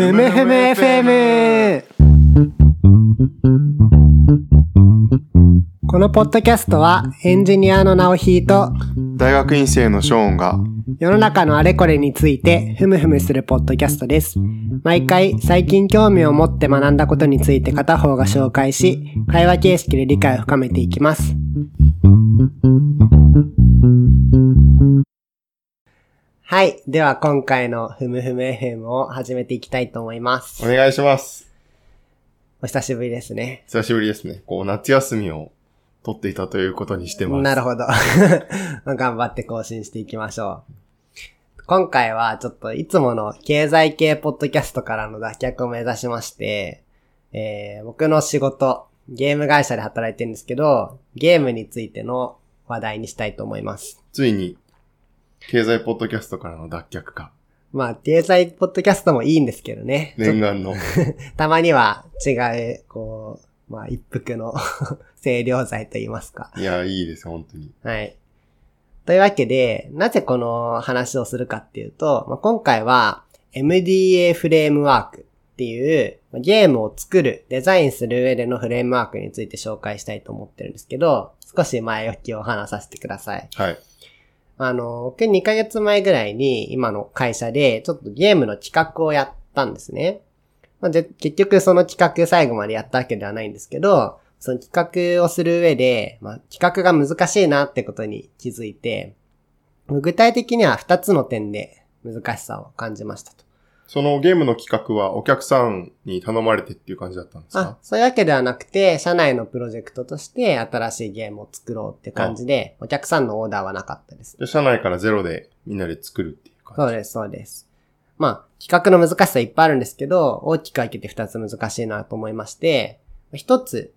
ふむふむ FM! このポッドキャストはエンジニアの直ひと大学院生のショーンが世の中のあれこれについてふむふむするポッドキャストです。毎回最近興味を持って学んだことについて片方が紹介し、会話形式で理解を深めていきます。はい。では今回のふむふむ FM を始めていきたいと思います。お願いします。お久しぶりですね。久しぶりですね。こう、夏休みを取っていたということにしてます。なるほど。頑張って更新していきましょう。今回はちょっといつもの経済系ポッドキャストからの脱却を目指しまして、えー僕の仕事、ゲーム会社で働いてるんですけど、ゲームについての話題にしたいと思います。ついに、経済ポッドキャストからの脱却か。まあ、経済ポッドキャストもいいんですけどね。念願の。と たまには違う、こう、まあ、一服の 清涼剤と言いますか。いや、いいです、本当に。はい。というわけで、なぜこの話をするかっていうと、まあ、今回は MDA フレームワークっていうまあゲームを作る、デザインする上でのフレームワークについて紹介したいと思ってるんですけど、少し前置きを話させてください。はい。あの、僕2ヶ月前ぐらいに今の会社でちょっとゲームの企画をやったんですね。まあ、で結局その企画最後までやったわけではないんですけど、その企画をする上で、まあ、企画が難しいなってことに気づいて、具体的には2つの点で難しさを感じましたと。そのゲームの企画はお客さんに頼まれてっていう感じだったんですあか、そういうわけではなくて、社内のプロジェクトとして新しいゲームを作ろうって感じで、お客さんのオーダーはなかったです。で社内からゼロでみんなで作るっていう感じ。そうです、そうです。まあ、企画の難しさいっぱいあるんですけど、大きく分けて二つ難しいなと思いまして、一つ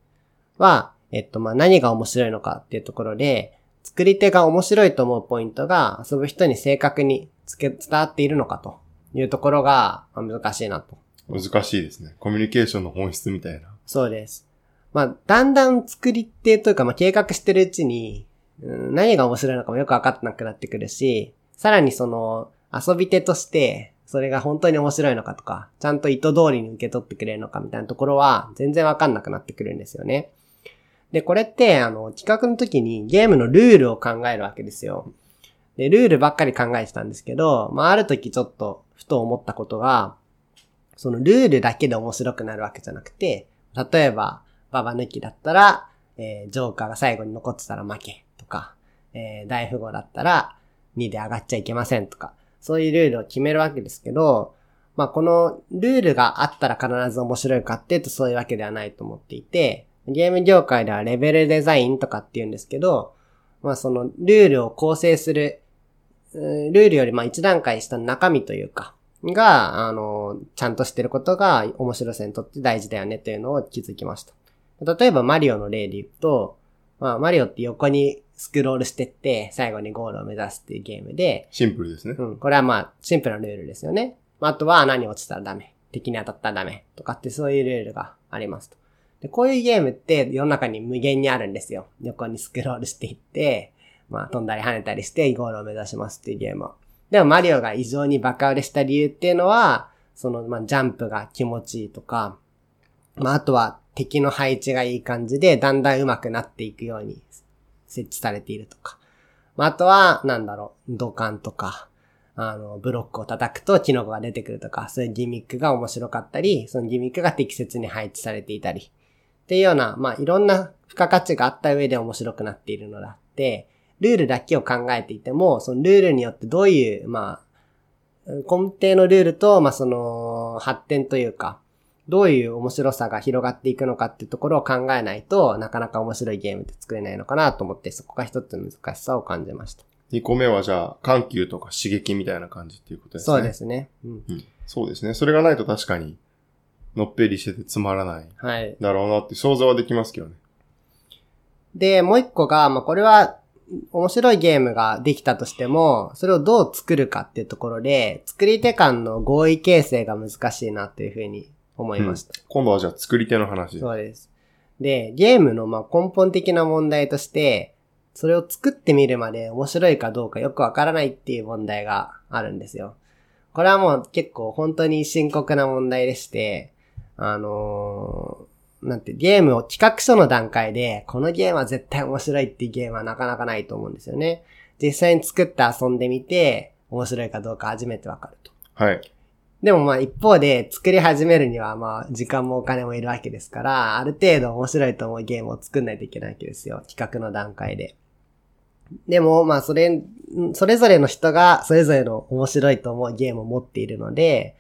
は、えっと、まあ、何が面白いのかっていうところで、作り手が面白いと思うポイントが遊ぶ人に正確につけ伝わっているのかというところがまあ難しいなと。難しいですね。コミュニケーションの本質みたいな。そうです。まあ、だんだん作り手というか、まあ、計画してるうちに、うん何が面白いのかもよくわかってなくなってくるし、さらにその、遊び手として、それが本当に面白いのかとか、ちゃんと意図通りに受け取ってくれるのかみたいなところは、全然わかんなくなってくるんですよね。で、これって、あの、企画の時にゲームのルールを考えるわけですよ。で、ルールばっかり考えてたんですけど、まあ、ある時ちょっと、ふと思ったことが、そのルールだけで面白くなるわけじゃなくて、例えば、ババ抜きだったら、えージョーカーが最後に残ってたら負けとか、えー大富豪だったら2で上がっちゃいけませんとか、そういうルールを決めるわけですけど、まあこのルールがあったら必ず面白いかっていうとそういうわけではないと思っていて、ゲーム業界ではレベルデザインとかって言うんですけど、まあそのルールを構成する、ルールよりまあ一段階下の中身というか、が、あの、ちゃんとしてることが面白さにとって大事だよねというのを気づきました。例えばマリオの例で言うと、まあマリオって横にスクロールしてって最後にゴールを目指すっていうゲームで、シンプルですね。うん、これはまあシンプルなルールですよね。まああとは何落ちたらダメ。敵に当たったらダメ。とかってそういうルールがありますと。で、こういうゲームって世の中に無限にあるんですよ。横にスクロールしていって、まあ飛んだり跳ねたりしてゴールを目指しますっていうゲームを。でもマリオが異常にバカ売れした理由っていうのは、その、まあ、ジャンプが気持ちいいとか、まあ、あとは敵の配置がいい感じで、だんだん上手くなっていくように設置されているとか。まあ、あとは、なんだろう、土管とか、あの、ブロックを叩くとキノコが出てくるとか、そういうギミックが面白かったり、そのギミックが適切に配置されていたり、っていうような、まあ、いろんな付加価値があった上で面白くなっているのだって、ルールだけを考えていても、そのルールによってどういう、まあ、根底のルールと、まあ、その、発展というか、どういう面白さが広がっていくのかっていうところを考えないとなかなか面白いゲームって作れないのかなと思って、そこが一つの難しさを感じました。2個目はじゃあ、緩急とか刺激みたいな感じっていうことですね。そうで。すね。うん。うん。そうですね。それがないと確かに、のっぺりしててつまらない。はい。だろうなって想像はできますけどね。で、もう一個が、まあ、これは、面白いゲームができたとしても、それをどう作るかっていうところで、作り手間の合意形成が難しいなというふうに思いました。今度はじゃあ作り手の話。そうです。で、ゲームのまあ根本的な問題として、それを作ってみるまで面白いかどうかよくわからないっていう問題があるんですよ。これはもう結構本当に深刻な問題でして、あのーなんて、ゲームを企画書の段階で、このゲームは絶対面白いっていうゲームはなかなかないと思うんですよね。実際に作って遊んでみて、面白いかどうか初めてわかると。はい。でもまあ一方で作り始めるにはまあ時間もお金もいるわけですから、ある程度面白いと思うゲームを作んないといけないわけですよ。企画の段階で。でもまあそれ、んそれぞれの人がそれぞれの面白いと思うゲームを持っているので、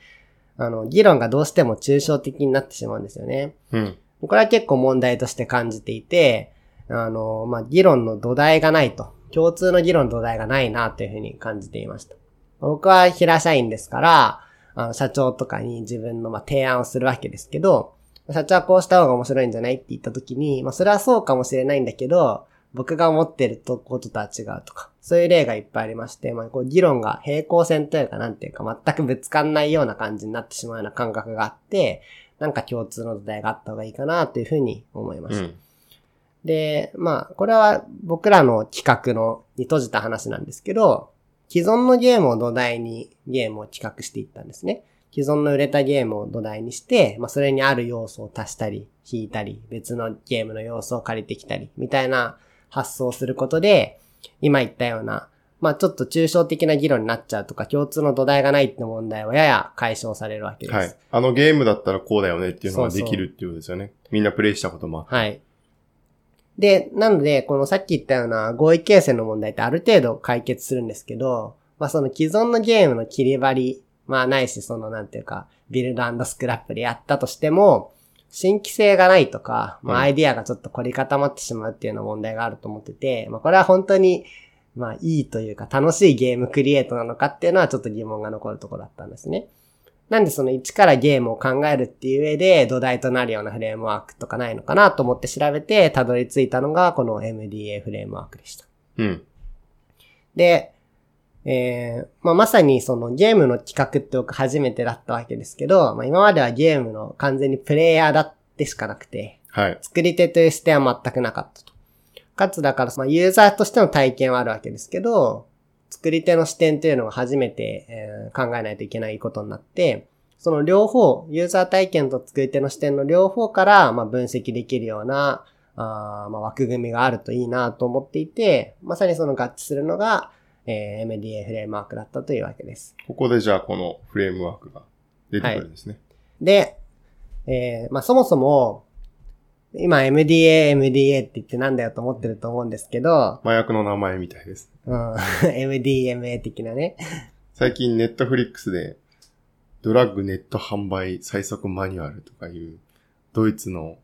あの、議論がどうしても抽象的になってしまうんですよね。うん。これは結構問題として感じていて、あの、まあ、議論の土台がないと。共通の議論の土台がないなというふうに感じていました。僕は平社員ですから、あの社長とかに自分のま提案をするわけですけど、社長はこうした方が面白いんじゃないって言った時に、まあそれはそうかもしれないんだけど、僕が思ってるとこととは違うとか、そういう例がいっぱいありまして、まあこう議論が平行線というかなんていうか全くぶつかんないような感じになってしまうような感覚があって、なんか共通の土台があった方がいいかなというふうに思いました。うん。で、まあ、これは僕らの企画のに閉じた話なんですけど、既存のゲームを土台にゲームを企画していったんですね。既存の売れたゲームを土台にして、まあ、それにある要素を足したり、引いたり、別のゲームの要素を借りてきたり、みたいな発想をすることで、今言ったような、まあ、ちょっと抽象的な議論になっちゃうとか、共通の土台がないって問題はやや解消されるわけです。はい。あのゲームだったらこうだよねっていうのがそうそうできるっていうことですよね。みんなプレイしたことも。はい。で、なので、このさっき言ったような合意形成の問題ってある程度解決するんですけど、まあその既存のゲームの切り張り、まあないしそのなんていうか、ビルドスクラップでやったとしても、新規性がないとか、まあうんアイディアがちょっと凝り固まってしまうっていうような問題があると思ってて、まあこれは本当に、まあいいというか楽しいゲームクリエイトなのかっていうのはちょっと疑問が残るところだったんですね。なんでその一からゲームを考えるっていう上で土台となるようなフレームワークとかないのかなと思って調べてたどり着いたのがこの MDA フレームワークでした。うん。で、えーまあ、まさにそのゲームの企画って僕初めてだったわけですけど、まあ、今まではゲームの完全にプレイヤーだってしかなくて、はい。作り手という視点は全くなかったと。かつだから、まあ、ユーザーとしての体験はあるわけですけど、作り手の視点というのが初めて、えー考えないといけないことになって、その両方、ユーザー体験と作り手の視点の両方から、まあ、分析できるような、あーまあ、枠組みがあるといいなと思っていて、まさにその合致するのが、えー MDA フレームワークだったというわけです。ここでじゃあこのフレームワークが出てくるんですね。で、えーまあ、そもそも、今 MDA、MDA って言ってなんだよと思ってると思うんですけど、麻薬の名前みたいです。うん、MDMA 的なね。最近ネットフリックスでドラッグネット販売最速マニュアルとかいうドイツの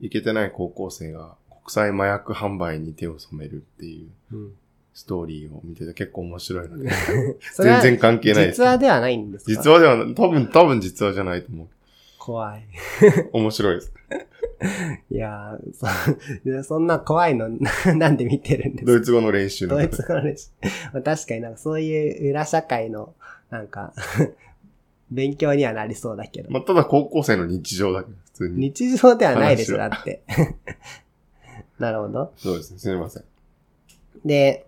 イケてない高校生が国際麻薬販売に手を染めるっていううん、ストーリーを見てて結構面白いので、全然関係ないです実。話ではないんですか？実話ではない、多分、多分実話じゃないと思う。怖い。面白いです。いやーそ そんな怖いの なんで見てるんですか？ドイツ語の練習のドイツ語です。まあ確かになんかそういう裏社会の、なんか、勉強にはなりそうだけど。まあ、ただ高校生の日常だけど、普通に。日常ではないでしょ、話だって。なるほど。そうですね、すみません。で、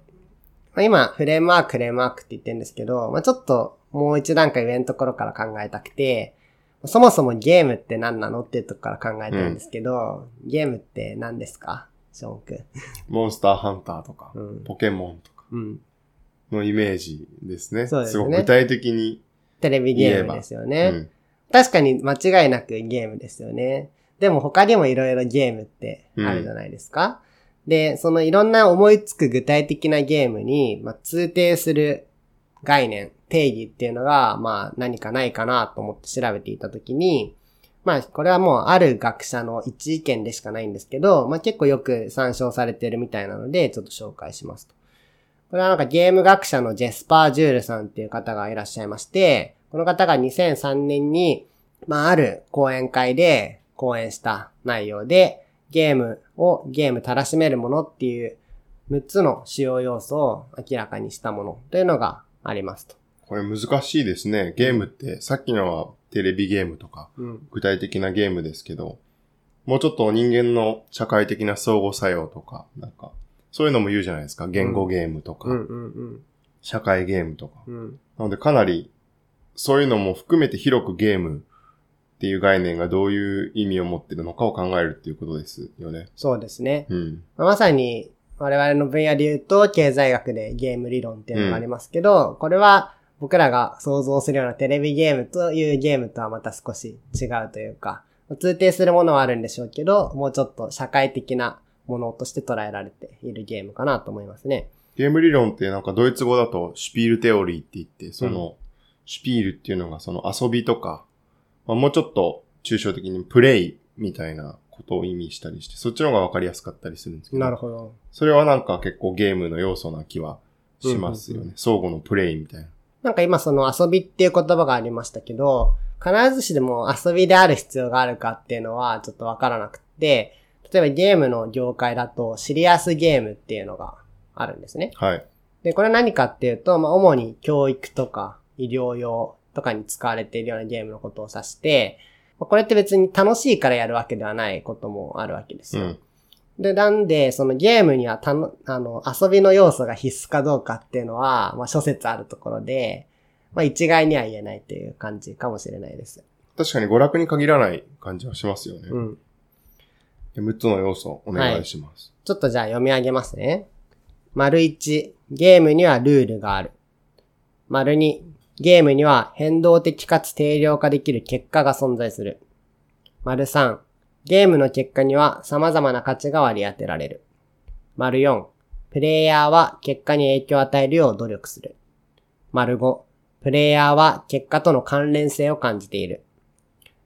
まあ今、フレームワーク、フレームワークって言ってるんですけど、まあちょっともう一段階上のところから考えたくて、そもそもゲームって何なのっていうところから考えてるんですけど、ゲームって何ですか？ショーン君。モンスターハンターとか、うん。ポケモンとかうん。のイメージですね。そうですねごく具体的に。テレビゲームですよね。うん確かに間違いなくゲームですよね。でも他にもいろいろゲームってあるじゃないですか。で、そのいろんな思いつく具体的なゲームに、まあ、通底する概念、定義っていうのが、まあ何かないかなと思って調べていたときに、まあこれはもうある学者の一意見でしかないんですけど、まあ結構よく参照されてるみたいなので、ちょっと紹介しますと。これはなんかゲーム学者のジェスパー・ジュールさんっていう方がいらっしゃいまして、この方が2003年に、まあ、ある講演会で講演した内容で、ゲームをゲームたらしめるものっていう6つの主要要素を明らかにしたものというのがありますと。これ難しいですね。ゲームって、さっきのはテレビゲームとか、うん。具体的なゲームですけど、もうちょっと人間の社会的な相互作用とか、なんか、そういうのも言うじゃないですか。言語ゲームとか。社会ゲームとか。うん。なのでかなりそういうのも含めて広くゲームっていう概念がどういう意味を持ってるのかを考えるっていうことですよね。そうですね。うん。まさに、我々の分野で言うと、経済学でゲーム理論っていうのがありますけど、これは僕らが想像するようなテレビゲームというゲームとはまた少し違うというか、通底するものはあるんでしょうけど、もうちょっと社会的なものとして捉えられているゲームかなと思いますね。ゲーム理論ってなんかドイツ語だとシュピールテオリーって言って、その、シュピールっていうのがその遊びとか、まあ、もうちょっと抽象的にプレイみたいなことを意味したりして、そっちの方がわかりやすかったりするんですけど。なるほど。それはなんか結構ゲームの要素な気はしますよね。うんうん相互のプレイみたいな。なんか今その遊びっていう言葉がありましたけど、必ずしも遊びである必要があるかっていうのはちょっとわからなくて、例えばゲームの業界だとシリアスゲームっていうのがあるんですね。はい。で、これ何かっていうと、まあ主に教育とか医療用とかに使われているようなゲームのことを指して、まあこれって別に楽しいからやるわけではないこともあるわけですよ。うん。で、なんで、そのゲームにはたの、あの、遊びの要素が必須かどうかっていうのは、まあ諸説あるところで、まあ一概には言えないという感じかもしれないです。確かに娯楽に限らない感じはしますよね。うん。で6つの要素お願いします。ちょっとじゃあ読み上げますね。丸1、ゲームにはルールがある。丸2、ゲームには変動的かつ定量化できる結果が存在する。丸3、ゲームの結果には様々な価値が割り当てられる。丸4、プレイヤーは結果に影響を与えるよう努力する。丸5、プレイヤーは結果との関連性を感じている。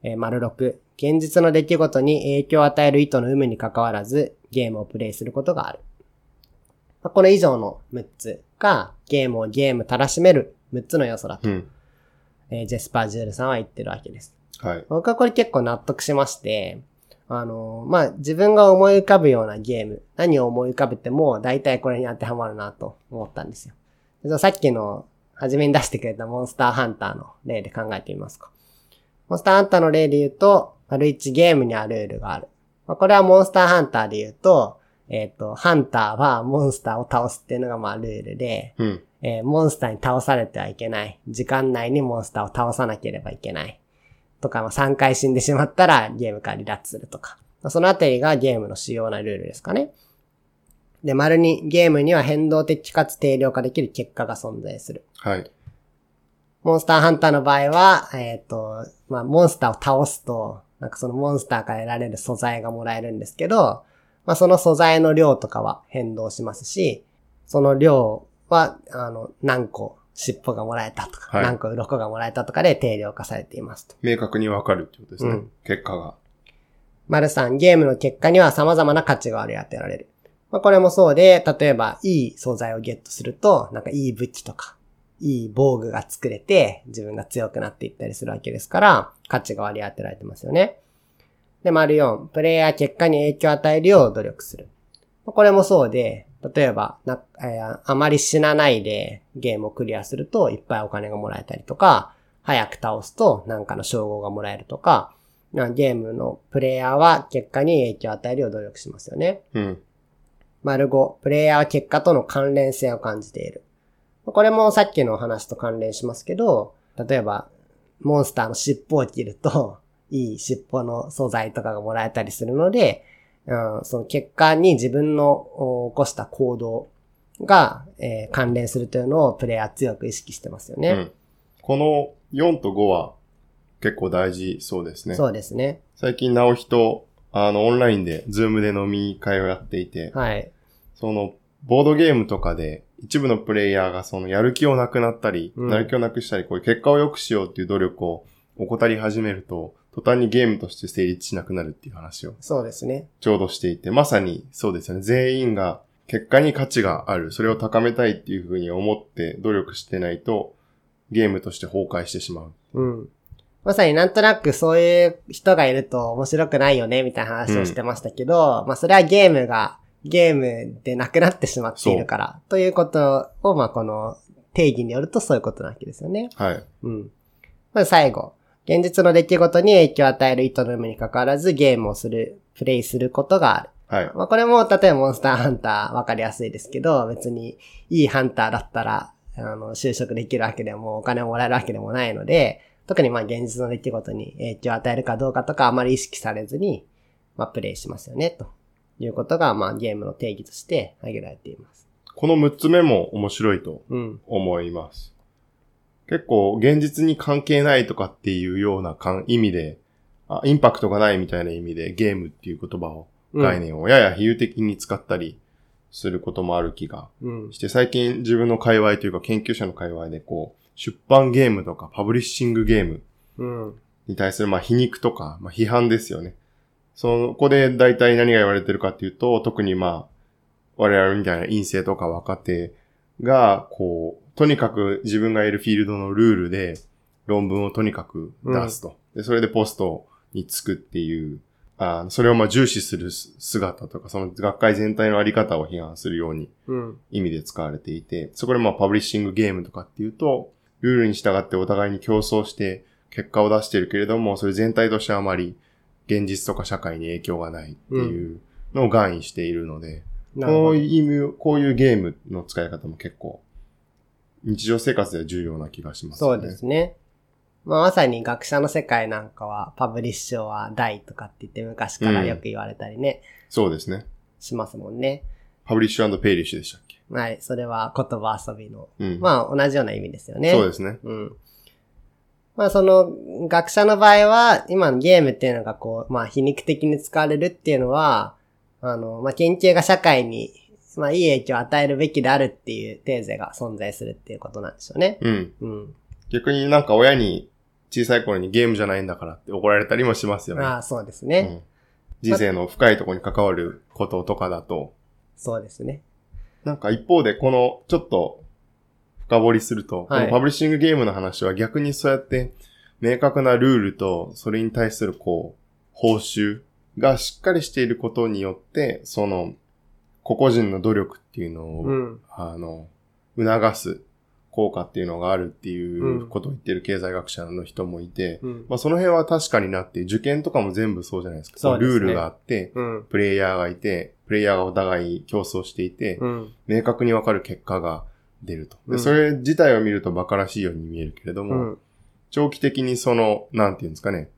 えー丸6、現実の出来事に影響を与える意図の有無に関わらず、ゲームをプレイすることがある。まこれ以上の6つが、ゲームをゲームたらしめる6つの要素だと、うん。えージェスパー・ジュールさんは言ってるわけです。はい。僕はこれ結構納得しまして、あのまあ、自分が思い浮かぶようなゲーム、何を思い浮かべても、大体これに当てはまるなと思ったんですよ。でさっきの、初めに出してくれたモンスターハンターの例で考えてみますか。モンスターハンターの例で言うと、丸一ゲームにはルールがある。まあ、これはモンスターハンターで言うと、えっ、と、ハンターはモンスターを倒すっていうのがまあルールで、うん。えーモンスターに倒されてはいけない。時間内にモンスターを倒さなければいけない。とか、まあ、3回死んでしまったらゲームから離脱するとか。まあそのあたりがゲームの主要なルールですかね。で、丸にゲームには変動的かつ定量化できる結果が存在する。はい。モンスターハンターの場合は、えっ、と、まあ、モンスターを倒すと、なんかそのモンスターから得られる素材がもらえるんですけど、まあ、その素材の量とかは変動しますし、その量は、あの、何個尻尾がもらえたとか、はい何個鱗がもらえたとかで定量化されていますと。明確にわかるってことですね。うん結果が。丸3、ゲームの結果には様々な価値が割り当てられる。まあ、これもそうで、例えば、いい素材をゲットすると、なんかいい武器とか、いい防具が作れて、自分が強くなっていったりするわけですから、価値が割り当てられてますよね。で、丸4、プレイヤー結果に影響を与えるよう努力する。まあこれもそうで、例えばな、えーあまり死なないでゲームをクリアするといっぱいお金がもらえたりとか、早く倒すとなんかの称号がもらえるとか、なゲームのプレイヤーは結果に影響を与えるよう努力しますよね。うん。丸5、プレイヤーは結果との関連性を感じている。これもさっきの話と関連しますけど、例えば、モンスターの尻尾を切ると、いい尻尾の素材とかがもらえたりするので、うん、その結果に自分のお起こした行動が、えー関連するというのをプレイヤー強く意識してますよね。うん。この4と5は結構大事そうですね。そうですね。最近、直人と、あの、オンラインで、ズームで飲み会をやっていて、はい。その、ボードゲームとかで、一部のプレイヤーがその、やる気をなくなったり、うんやる気をなくしたり、こういう結果を良くしようっていう努力を怠り始めると、途端にゲームとして成立しなくなるっていう話をそうですね。ちょうどしていて、まさにそうですよね。全員が結果に価値がある。それを高めたいっていうふうに思って努力してないと、ゲームとして崩壊してしまう。うん。まさになんとなくそういう人がいると面白くないよね、みたいな話をしてましたけど、まあそれはゲームが、ゲームでなくなってしまっているから、ということを、まあこの定義によるとそういうことなわけですよね。はい。うん。まず最後。現実の出来事に影響を与える意図の有無に関わらずゲームをする、プレイすることがある。はい。まあこれも例えばモンスターハンターわかりやすいですけど、別にいいハンターだったら、あの、就職できるわけでも、お金をもらえるわけでもないので、特にまあ現実の出来事に影響を与えるかどうかとかあまり意識されずに、まあプレイしますよね、ということが、まあゲームの定義として挙げられています。この6つ目も面白いとうん。思います。結構現実に関係ないとかっていうような意味であ、インパクトがないみたいな意味でゲームっていう言葉を、うん概念をやや比喩的に使ったりすることもある気がうん。して、最近自分の界隈というか研究者の界隈でこう、出版ゲームとかパブリッシングゲームうん。に対するまあ皮肉とか、まあ批判ですよね。そこで大体何が言われてるかっていうと、特にまあ、我々みたいな陰性とか若手が、こう、とにかく自分がいるフィールドのルールで論文をとにかく出すと。でそれでポストにつくっていう、あそれをまあ重視する姿とか、その学会全体のあり方を批判するようにうん。意味で使われていて、そこでまあパブリッシングゲームとかっていうと、ルールに従ってお互いに競争して結果を出してるけれども、それ全体としてあまり現実とか社会に影響がないっていうのを含意しているので、こうなるほど。いう意味を、こういうゲームの使い方も結構日常生活では重要な気がします、ね。そうですね。まあ、まさに学者の世界なんかは、 publish or die とかって言って昔からよく言われたりね、そうですね。しますもんね。 publish perish でしたっけ？はい。それは言葉遊びの。うん。まあ、同じような意味ですよね。そうですね。うん。まあその、学者の場合は、今のゲームっていうのがこう、まあ皮肉的に使われるっていうのは、あの、まあ研究が社会に、まあいい影響を与えるべきであるっていうテーゼが存在するっていうことなんでしょうね。うん。うん。逆になんか親に小さい頃にゲームじゃないんだからって怒られたりもしますよね。ああ、そうですね。うん人生の深いところに関わることとかだと、そうですね。なんか一方でこのちょっと深掘りすると、こはいのパブリッシングゲームの話は逆にそうやって明確なルールとそれに対するこう報酬がしっかりしていることによって、その個々人の努力っていうのを、うん。あの、促す効果っていうのがあるっていうことを言ってる経済学者の人もいて、うん。まあその辺は確かになって、受験とかも全部そうじゃないですか。そうですねルールがあって、うん。プレイヤーがいて、プレイヤーがお互い競争していて、うん。明確にわかる結果が出ると。で、うんそれ自体を見ると馬鹿らしいように見えるけれども、うん。長期的にその、なんていうんですかね、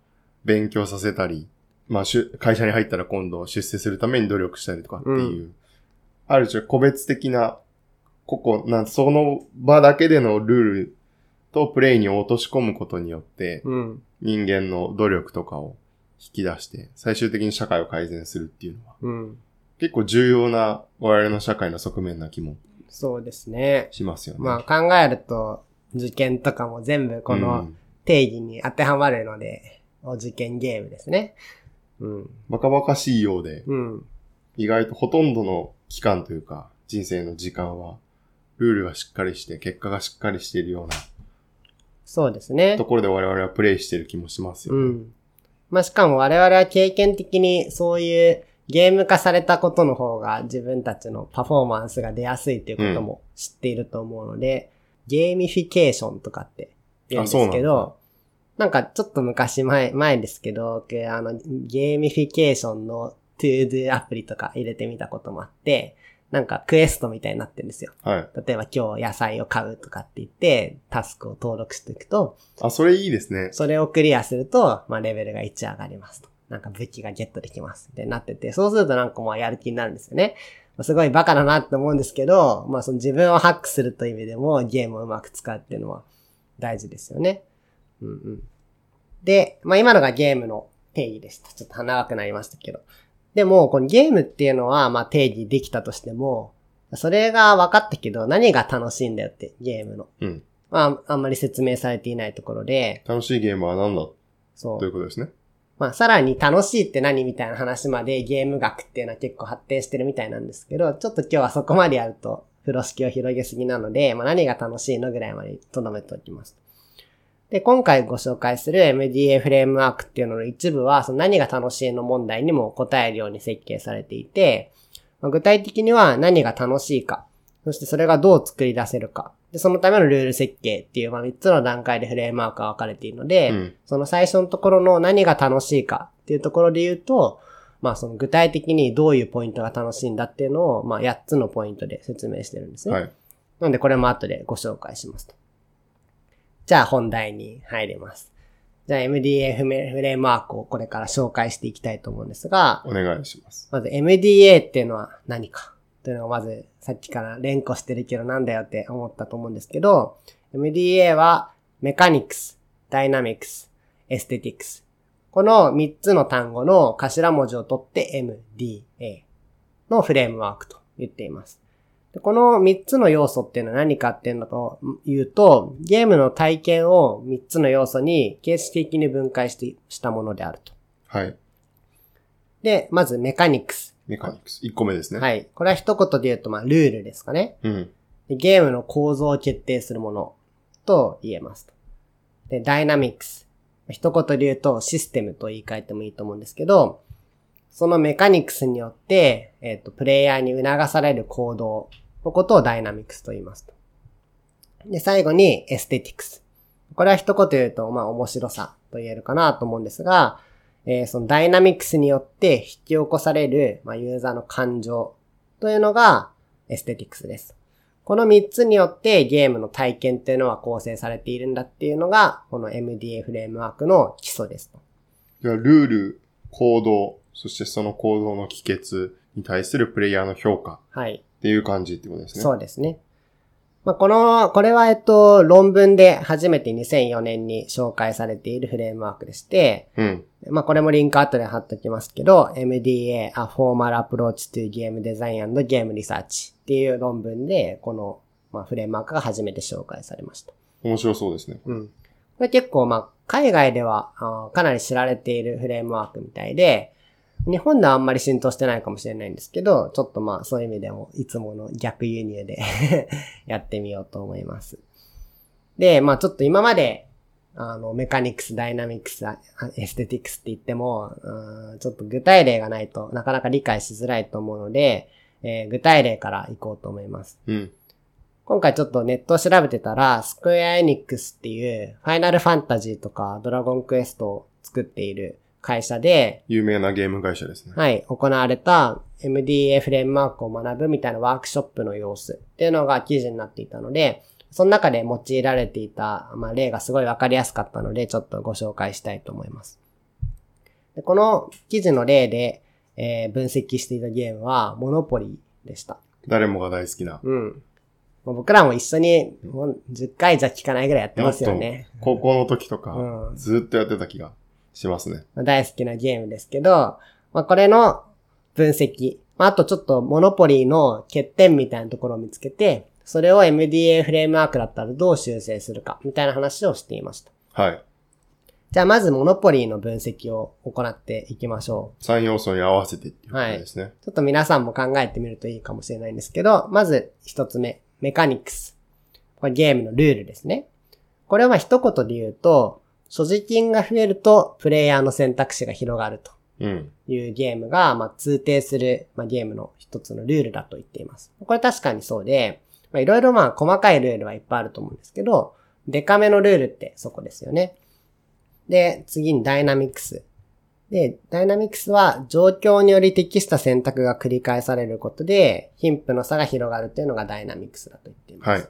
勉強させたり、まあ、会社に入ったら今度出世するために努力したりとかっていう、ある種個別的な、個々、なんその場だけでのルールとプレイに落とし込むことによって、うん。人間の努力とかを引き出して、最終的に社会を改善するっていうのは、うん。結構重要な我々の社会の側面な気もそうですね。しますよね。まあ考えると、受験とかも全部こうのん定義に当てはまるので、お受験ゲームですね。うん。バカバカしいようで、うん。意外とほとんどの期間というか、人生の時間は、ルールがしっかりして、結果がしっかりしているようなそうですねと。ころで我々はプレイしてる気もしますよね。うん。まあ、しかも我々は経験的にそういうゲーム化されたことの方が自分たちのパフォーマンスが出やすいということも知っていると思うので、ゲーミフィケーションとかって言うんですあそうなんだけど、なんかちょっと昔前、前ですけど、けあの、ゲーミフィケーションの To-Do アプリとか入れてみたこともあって、なんかクエストみたいになってるんですよ。はい。例えば今日野菜を買うとかって言って、タスクを登録していくと、あ、それいいですね。それをクリアすると、まあ、レベルが1上がりますと。なんか武器がゲットできます。ってなってて、そうするとなんかまあやる気になるんですよね。まあすごいバカだなって思うんですけど、まあその自分をハックするという意味でもゲームをうまく使うっていうのは大事ですよね。うんうん。で、まあ今のがゲームの定義でした。ちょっと長くなりましたけど。でも、このゲームっていうのは、まあ定義できたとしても、それが分かったけど、何が楽しいんだよって、ゲームの。うん。まあ、あんまり説明されていないところで、楽しいゲームは何だ？そうという。ことですね？まあ、さらに楽しいって何みたいな話までゲーム学っていうのは結構発展してるみたいなんですけど、ちょっと今日はそこまでやると風呂敷を広げすぎなので、まあ何が楽しいのぐらいまで留めておきます。で、今回ご紹介する MDA フレームワークっていうのの一部は、その何が楽しいの問題にも答えるように設計されていて、まあ具体的には何が楽しいか、そしてそれがどう作り出せるか、で、そのためのルール設計っていう、まあ3つの段階でフレームワークが分かれているので、うん。その最初のところの何が楽しいかっていうところで言うと、まあその具体的にどういうポイントが楽しいんだっていうのを、まあ8つのポイントで説明してるんですね。はい。なのでこれも後でご紹介しますと。じゃあ本題に入ります。じゃあ MDA フレームワークをこれから紹介していきたいと思うんですが、お願いします。まず MDA っていうのは何か？というのがまずさっきから連呼してるけどなんだよって思ったと思うんですけど、MDA はメカニクス、ダイナミクス、エステティクス。この3つの単語の頭文字を取って MDA のフレームワークと言っています。でこの3つの要素っていうのは何かっていうのと言うと、ゲームの体験を3つの要素に形式的に分解してしたものであると。はい。で、まずメカニクス。メカニクス。1個目ですね。。はいい。これは一言で言うと、まあ、ルールですかね。うん。でゲームの構造を決定するものと言えますと。で、ダイナミクス。一言で言うと、システムと言い換えてもいいと思うんですけど、そのメカニクスによって、えっ、と、プレイヤーに促される行動のことをダイナミクスと言いますと。で、最後にエステティクス。これは一言言うと、まあ、面白さと言えるかなと思うんですが、えーそのダイナミクスによって引き起こされる、まあ、ユーザーの感情というのがエステティクスです。この3つによってゲームの体験っていうのは構成されているんだっていうのが、この MDA フレームワークの基礎です。じゃあ、ルール、行動、そしてその行動の帰結に対するプレイヤーの評価はい。っていう感じってことですね。そうですね。まあ、この、これはえっと、論文で初めて2004年に紹介されているフレームワークでして、うん。まあ、これもリンク後で貼っときますけど、MDA, A Formal Approach to Game Design and Game Research っていう論文で、この、まあ、フレームワークが初めて紹介されました。面白そうですね。うん。これ結構、まあ、海外ではあーかなり知られているフレームワークみたいで、日本ではあんまり浸透してないかもしれないんですけど、ちょっとまあ、そういう意味でも、いつもの逆輸入で やってみようと思います。で、まあ、ちょっと今まで、あの、メカニクス、ダイナミクス、あエステティクスって言っても、うんちょっと具体例がないとなかなか理解しづらいと思うので、えー具体例からいこうと思います。うん。今回ちょっとネットを調べてたら、スクエアエニックスっていう、ファイナルファンタジーとかドラゴンクエストを作っている会社で、有名なゲーム会社ですね。はい、行われた MDA フレームワークを学ぶみたいなワークショップの様子っていうのが記事になっていたので、その中で用いられていた、まあ、例がすごいわかりやすかったので、ちょっとご紹介したいと思います。でこの記事の例で、えー分析していたゲームは、モノポリーでした。誰もが大好きな。うん。僕らも一緒に、もう10回じゃ聞かないぐらいやってますよね。高校の時とか、うんずーっとやってた気がしますね。まあ大好きなゲームですけど、まあ、これの分析、まあ、あとちょっとモノポリーの欠点みたいなところを見つけて、それを MDA フレームワークだったらどう修正するか、みたいな話をしていました。はい。じゃあまずモノポリーの分析を行っていきましょう。3要素に合わせてっていうことですね。ちょっと皆さんも考えてみるといいかもしれないんですけど、まず一つ目、メカニクス。これゲームのルールですね。これは一言で言うと、所持金が増えるとプレイヤーの選択肢が広がるとうん。いうゲームが、まあ、通底する、まあ、ゲームの一つのルールだと言っています。これ確かにそうで、まあ、いろいろまあ細かいルールはいっぱいあると思うんですけど、デカめのルールってそこですよね。で、次にダイナミクス。で、ダイナミクスは状況により適した選択が繰り返されることで、貧富の差が広がるというのがダイナミクスだと言っています。はい。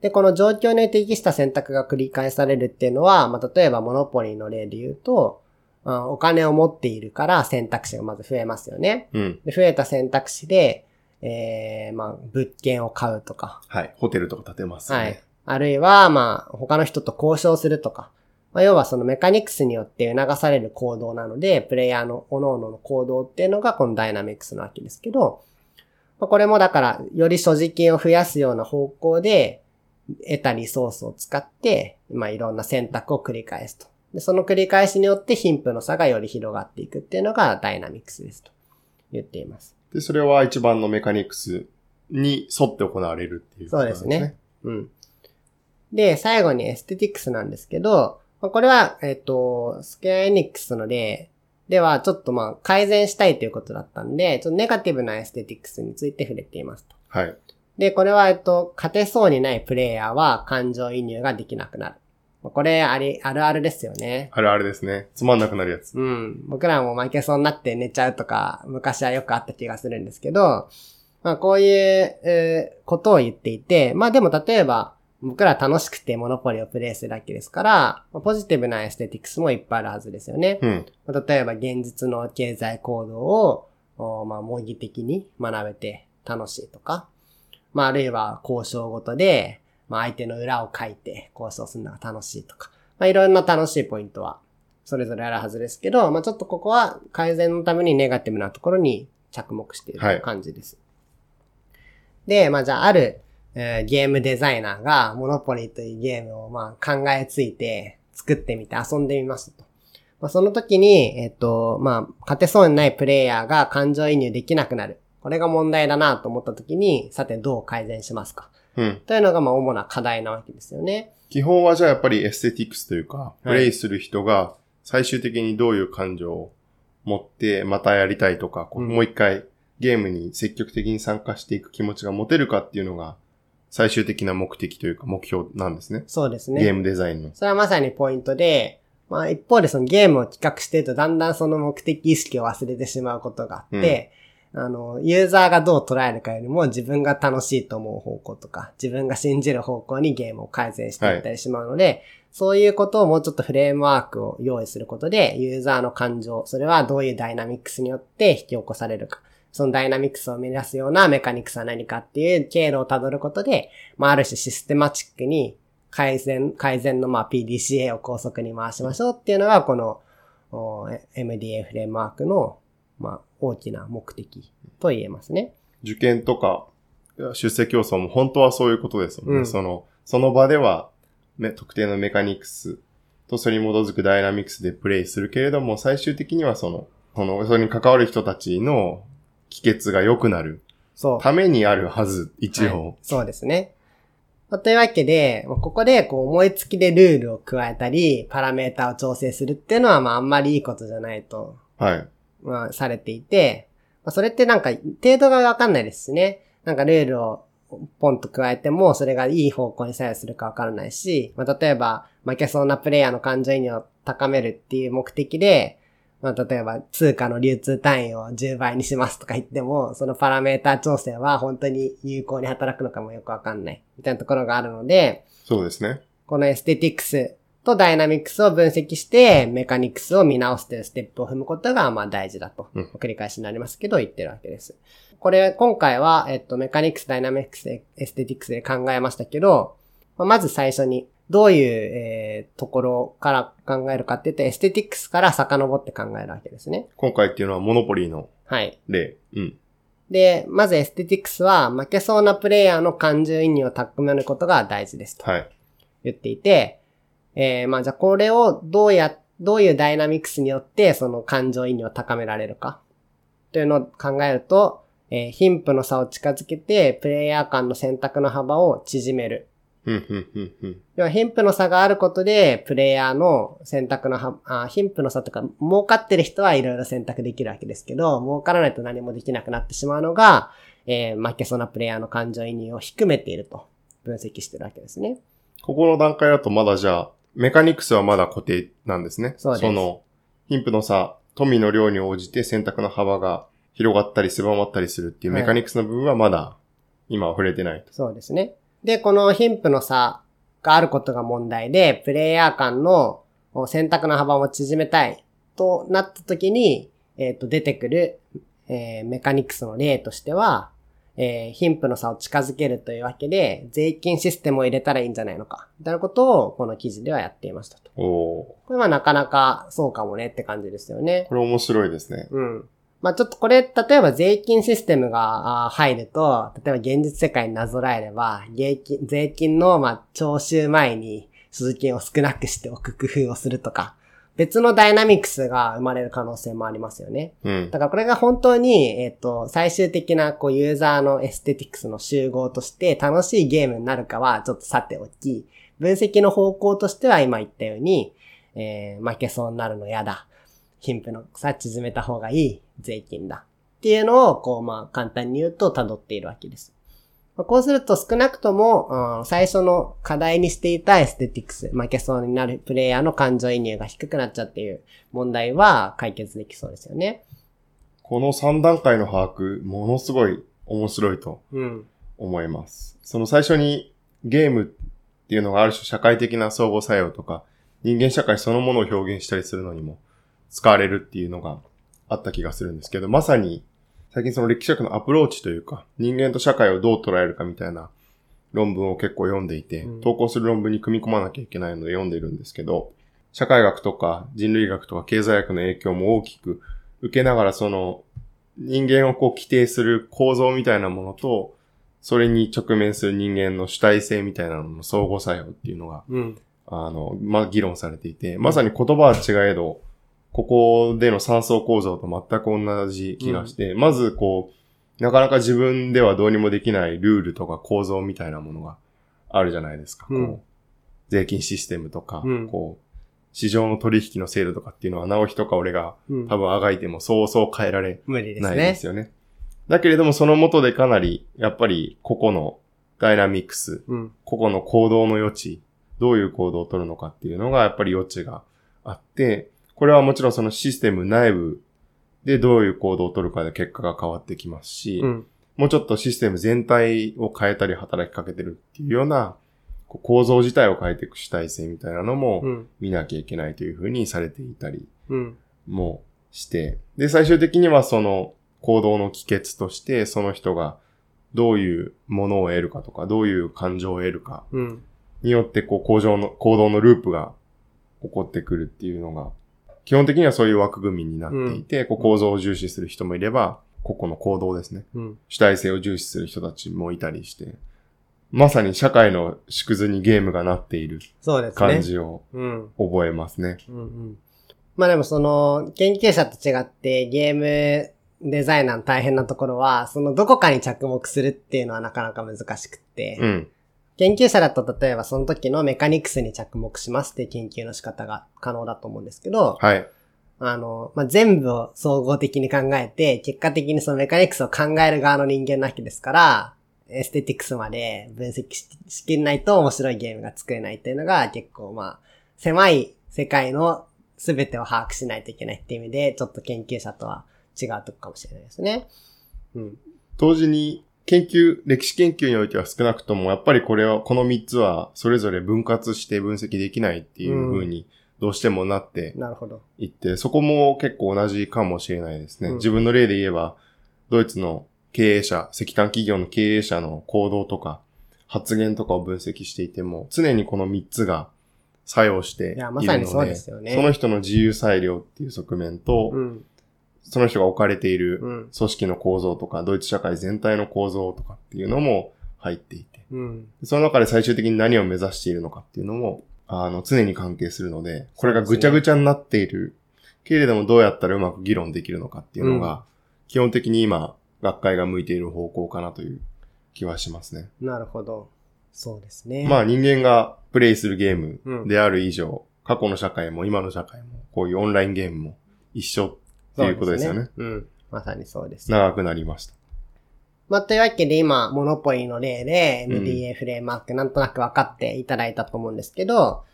で、この状況に適した選択が繰り返されるっていうのは、まあ、例えばモノポリーの例で言うと、あお金を持っているから選択肢がまず増えますよね。うん。で増えた選択肢で、えー、まあ、物件を買うとか、はい。ホテルとか建てますよね。はい。あるいは、まあ、他の人と交渉するとか、まあ、要はそのメカニクスによって促される行動なので、プレイヤーの各々の行動っていうのがこのダイナミクスなわけですけど、まあ、これもだから、より所持金を増やすような方向で、得たリソースを使って、まあ、いろんな選択を繰り返すと。で、その繰り返しによって貧富の差がより広がっていくっていうのがダイナミクスですと言っています。で、それは一番のメカニクスに沿って行われるっていうことですね。そうですうん。で、最後にエステティクスなんですけど、まあこれは、えっ、と、スケアエニックスの例では、ちょっとまあ、改善したいということだったんで、ちょっとネガティブなエステティクスについて触れていますと。はい。で、これは、えっと、勝てそうにないプレイヤーは感情移入ができなくなる。まあこれ、あり、あるあるですよね。あれあれですね。つまんなくなるやつ。うん。僕らも負けそうになって寝ちゃうとか、昔はよくあった気がするんですけど、まあこういう、えーことを言っていて、まあでも例えば、僕ら楽しくてモノポリをプレイするだけですから、まあポジティブなエステティクスもいっぱいあるはずですよね。うん。まあ例えば現実の経済行動を、おまあ模擬的に学べて楽しいとか、まああるいは交渉ごとで、まあ相手の裏を書いて交渉するのが楽しいとか、まあいろんな楽しいポイントはそれぞれあるはずですけど、まあちょっとここは改善のためにネガティブなところに着目していはいる感じです。で、まあじゃあある、えーゲームデザイナーがモノポリーというゲームをまあ考えついて作ってみて遊んでみましたと。まあ、その時に、えっと、まあ、勝てそうにないプレイヤーが感情移入できなくなる。これが問題だなと思った時に、さてどう改善しますか？うん。というのがまあ主な課題なわけですよね。基本はじゃあやっぱりエステティクスというか、プレイする人が最終的にどういう感情を持ってまたやりたいとか、こううんもう一回ゲームに積極的に参加していく気持ちが持てるかっていうのが最終的な目的というか目標なんですね。そうですね。ゲームデザインの。それはまさにポイントで、まあ一方でそのゲームを企画しているとだんだんその目的意識を忘れてしまうことがあって、あの、ユーザーがどう捉えるかよりも自分が楽しいと思う方向とか、自分が信じる方向にゲームを改善していったりしまうので、そういうことをもうちょっとフレームワークを用意することで、ユーザーの感情、それはどういうダイナミックスによって引き起こされるか。そのダイナミックスを生み出すようなメカニクスは何かっていう経路をたどることで、まあ、ある種システマチックに改善、改善のまあ PDCA を高速に回しましょうっていうのが、このお MDA フレームワークのまあ大きな目的と言えますね。受験とか出世競争も本当はそういうことですもんね。うんその、その場では、ね、特定のメカニクスとそれに基づくダイナミクスでプレイするけれども、最終的にはその、その、それに関わる人たちの帰結が良くなるそう。ためにあるはず、一応。はいそうですね。まあというわけで、まあここでこう思いつきでルールを加えたり、パラメータを調整するっていうのはまああんまりいいことじゃないとはい。まあ、されていて、まあ、それってなんか、程度がわかんないですしね。なんかルールをポンと加えても、それがいい方向に作用するかわからないし、まあ、例えば、負けそうなプレイヤーの感情移入を高めるっていう目的で、まあ、例えば、通貨の流通単位を10倍にしますとか言っても、そのパラメータ調整は本当に有効に働くのかもよくわかんない、みたいなところがあるので、そうですね。このエステティクスとダイナミックスを分析して、メカニクスを見直すというステップを踏むことが、まあ大事だとうん。繰り返しになりますけど、言ってるわけです。これ、今回は、えっと、メカニクス、ダイナミックスで、エステティクスで考えましたけど、まあまず最初に、どういう、えーところから考えるかっていうと、エステティクスから遡って考えるわけですね。今回っていうのはモノポリーのはい。例。うん。で、まずエステティクスは、負けそうなプレイヤーの感情移入を高めることが大事ですと。はい。言っていて、えー、まあじゃあこれをどうや、どういうダイナミクスによってその感情移入を高められるか。というのを考えると、えー貧富の差を近づけて、プレイヤー間の選択の幅を縮める。要は貧富の差があることで、プレイヤーの選択のは、あ貧富の差とか、儲かってる人はいろいろ選択できるわけですけど、儲からないと何もできなくなってしまうのが、えー負けそうなプレイヤーの感情移入を低めていると分析してるわけですね。ここの段階だとまだじゃあ、メカニクスはまだ固定なんですね。そうですの、貧富の差、富の量に応じて選択の幅が広がったり狭まったりするっていうはいメカニクスの部分はまだ今は触れてないと。そうですね。で、この貧富の差があることが問題で、プレイヤー間の選択の幅を縮めたいとなった時に、えっ、と、出てくる、えーメカニクスの例としては、えー貧富の差を近づけるというわけで、税金システムを入れたらいいんじゃないのか、みたいなことをこの記事ではやっていましたと。おーこれはなかなかそうかもねって感じですよね。これ面白いですね。うん。まあちょっとこれ、例えば税金システムが入ると、例えば現実世界になぞらえれば、税金税金の、まあ、徴収前に鈴金を少なくしておく工夫をするとか、別のダイナミクスが生まれる可能性もありますよね。うん。だからこれが本当に、えっ、と、最終的な、こう、ユーザーのエステティクスの集合として楽しいゲームになるかは、ちょっとさておき、分析の方向としては今言ったように、えー負けそうになるの嫌だ。貧富の差縮めた方がいい税金だ。っていうのを、こう、まあ、簡単に言うと辿っているわけです。まあこうすると少なくとも、うん最初の課題にしていたエステティクス、負けそうになるプレイヤーの感情移入が低くなっちゃうっていう問題は解決できそうですよね。この3段階の把握、ものすごい面白いとうん。思います。その最初にゲームっていうのがある種社会的な相互作用とか、人間社会そのものを表現したりするのにも使われるっていうのがあった気がするんですけど、まさに最近その歴史学のアプローチというか、人間と社会をどう捉えるかみたいな論文を結構読んでいて、うん投稿する論文に組み込まなきゃいけないので読んでいるんですけど、社会学とか人類学とか経済学の影響も大きく受けながらその人間をこう規定する構造みたいなものと、それに直面する人間の主体性みたいなのの相互作用っていうのが、うん。あの、まあ、議論されていて、まさに言葉は違えど、ここでの三層構造と全く同じ気がして、まずこう、なかなか自分ではどうにもできないルールとか構造みたいなものがあるじゃないですか。うんこう税金システムとか、うんこう、市場の取引の制度とかっていうのは、直樹とか俺がうん多分あがいてもそうそう変えられないでね。すよね。だけれども、その元でかなり、やっぱり個々のダイナミクス、うん。個々の行動の余地、どういう行動を取るのかっていうのがやっぱり余地があって、これはもちろんそのシステム内部でどういう行動を取るかで結果が変わってきますし、うん。もうちょっとシステム全体を変えたり働きかけてるっていうような構造自体を変えていく主体性みたいなのもうん。見なきゃいけないというふうにされていたりうん。もして、で、最終的にはその行動の帰結として、その人がどういうものを得るかとか、どういう感情を得るかうん。によって、こう、行動の、行動のループが起こってくるっていうのが、基本的にはそういう枠組みになっていて、こう構造を重視する人もいれば、個々の行動ですね。うん。主体性を重視する人たちもいたりして、まさに社会の縮図にゲームがなっている。感じをうん。覚えますね。うんうん。まあでもその、研究者と違ってゲームデザイナーの大変なところは、そのどこかに着目するっていうのはなかなか難しくって、うん。研究者だと例えばその時のメカニクスに着目しますっていう研究の仕方が可能だと思うんですけど、はい。あの、まあ、全部を総合的に考えて、結果的にそのメカニクスを考える側の人間なわけですから、エステティクスまで分析ししきれないと面白いゲームが作れないっていうのが結構まあ、狭い世界の全てを把握しないといけないっていう意味で、ちょっと研究者とは違うとこかもしれないですね。うん。同時に研究、歴史研究においては少なくとも、やっぱりこれは、この3つはそれぞれ分割して分析できないっていう風にどうしてもなってなるほど。いって、そこも結構同じかもしれないですね。うん自分の例で言えば、ドイツの経営者、石炭企業の経営者の行動とか、発言とかを分析していても、常にこの3つが作用しているので、いやまさにそうですよねその人の自由裁量っていう側面と、うん。その人が置かれているうん。組織の構造とか、ドイツ社会全体の構造とかっていうのも入っていて、うん。その中で最終的に何を目指しているのかっていうのも、あの、常に関係するので、これがぐちゃぐちゃになっている、けれどもどうやったらうまく議論できるのかっていうのが、基本的に今、学会が向いている方向かなという気はしますね。なるほど。そうですね。まあ人間がプレイするゲーうんムである以上、過去の社会も今の社会も、こういうオンラインゲームも一緒っていうことですよね。うん。まさにそうです。長くなりました。まあ、というわけで今、モノポリの例でうん MDA フレームワークなんとなく分かっていただいたと思うんですけど、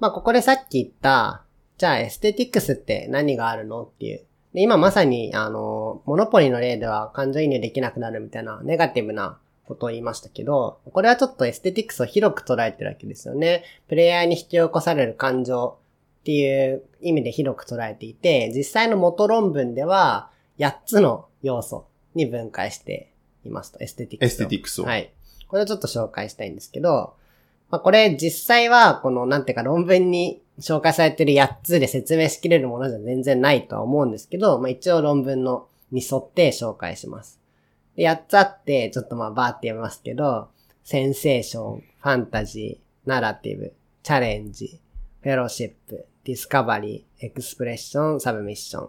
まあ、ここでさっき言った、じゃあエステティックスって何があるのっていう。で今まさに、あの、モノポリの例では感情移入できなくなるみたいなネガティブなことを言いましたけど、これはちょっとエステティックスを広く捉えてるわけですよね。プレイヤーに引き起こされる感情っていう意味で広く捉えていて、実際の元論文では8つの要素に分解していますと、エステティックスを。エステティックスを。はい。これをちょっと紹介したいんですけど、まあ、これ実際は、この、なんていうか論文に紹介されてる8つで説明しきれるものじゃ全然ないとは思うんですけど、まあ、一応論文のに沿って紹介します。で8つあって、ちょっとまあバーって読みますけど、センセーション、ファンタジー、ナラティブ、チャレンジ、フェローシップ、ディスカバリー、エクスプレッション、サブミッション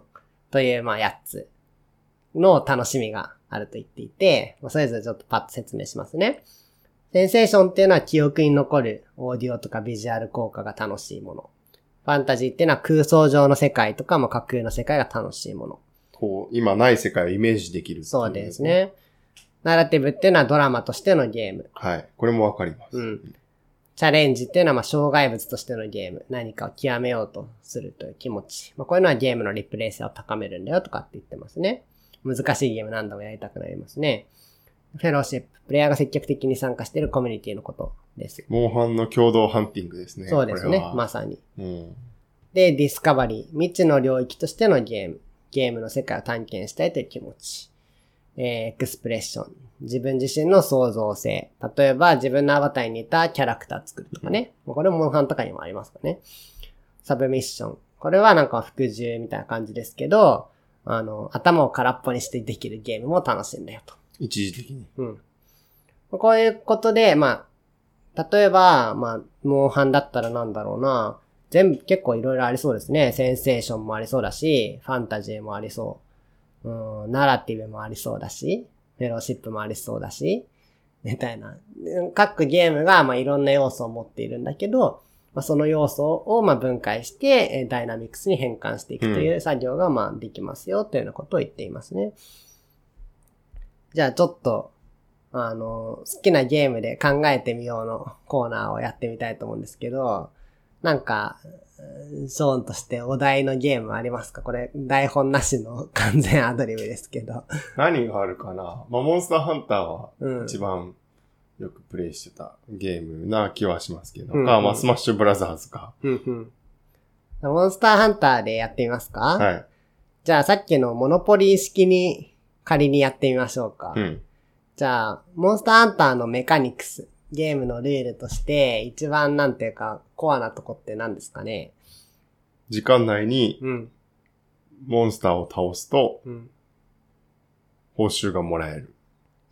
というまあ8つの楽しみがあると言っていて、まあ、それぞれちょっとパッと説明しますね。センセーションっていうのは記憶に残るオーディオとかビジュアル効果が楽しいもの。ファンタジーっていうのは空想上の世界とか、まあ、架空の世界が楽しいもの。こう、今ない世界をイメージできるそうです。ね。ナラティブっていうのはドラマとしてのゲーム。はい。これもわかります。うん。チャレンジっていうのはまあ障害物としてのゲーム。何かを極めようとするという気持ち。まあ、こういうのはゲームのリプレイ性を高めるんだよとかって言ってますね。難しいゲーム何度もやりたくなりますね。フェローシップ、プレイヤーが積極的に参加しているコミュニティのことです。モンハンの共同ハンティングですね。そうですね。まさに。うん。で、ディスカバリー、未知の領域としてのゲーム。ゲームの世界を探検したいという気持ち。えーエクスプレッション。自分自身の創造性。例えば、自分のアバターに似たキャラクター作るとかね。これもモンハンとかにもありますかね。サブミッション。これはなんか服従みたいな感じですけど、あの、頭を空っぽにしてできるゲームも楽しんだよと。一時的に。うん。こういうことで、まあ、例えば、まあ、モンハンだったらなんだろうな。全部結構いろいろありそうですね。センセーションもありそうだし、ファンタジーもありそう。うん、ナラティブもありそうだし、フェローシップもありそうだし、みたいな。うん各ゲームが、まあ、いろんな要素を持っているんだけど、まあ、その要素を、まあ、分解して、えーダイナミクスに変換していくという作業が、まあ、できますよ、というようなことを言っていますね。じゃあ、ちょっと、あの、好きなゲームで考えてみようのコーナーをやってみたいと思うんですけど、なんか、うんショーンとしてお題のゲームありますか？これ、台本なしの完全アドリブですけど。何があるかな？まあ、モンスターハンターはうん。一番よくプレイしてたゲームな気はしますけど。うんか、まあ、スマッシュブラザーズか。うんうん。モンスターハンターでやってみますか？はい。じゃあさっきのモノポリー式に仮にやってみましょうか。うん。じゃあ、モンスターハンターのメカニクス、ゲームのルールとして一番なんていうかコアなとこって何ですかね？時間内にうん。モンスターを倒すとうん。報酬がもらえる。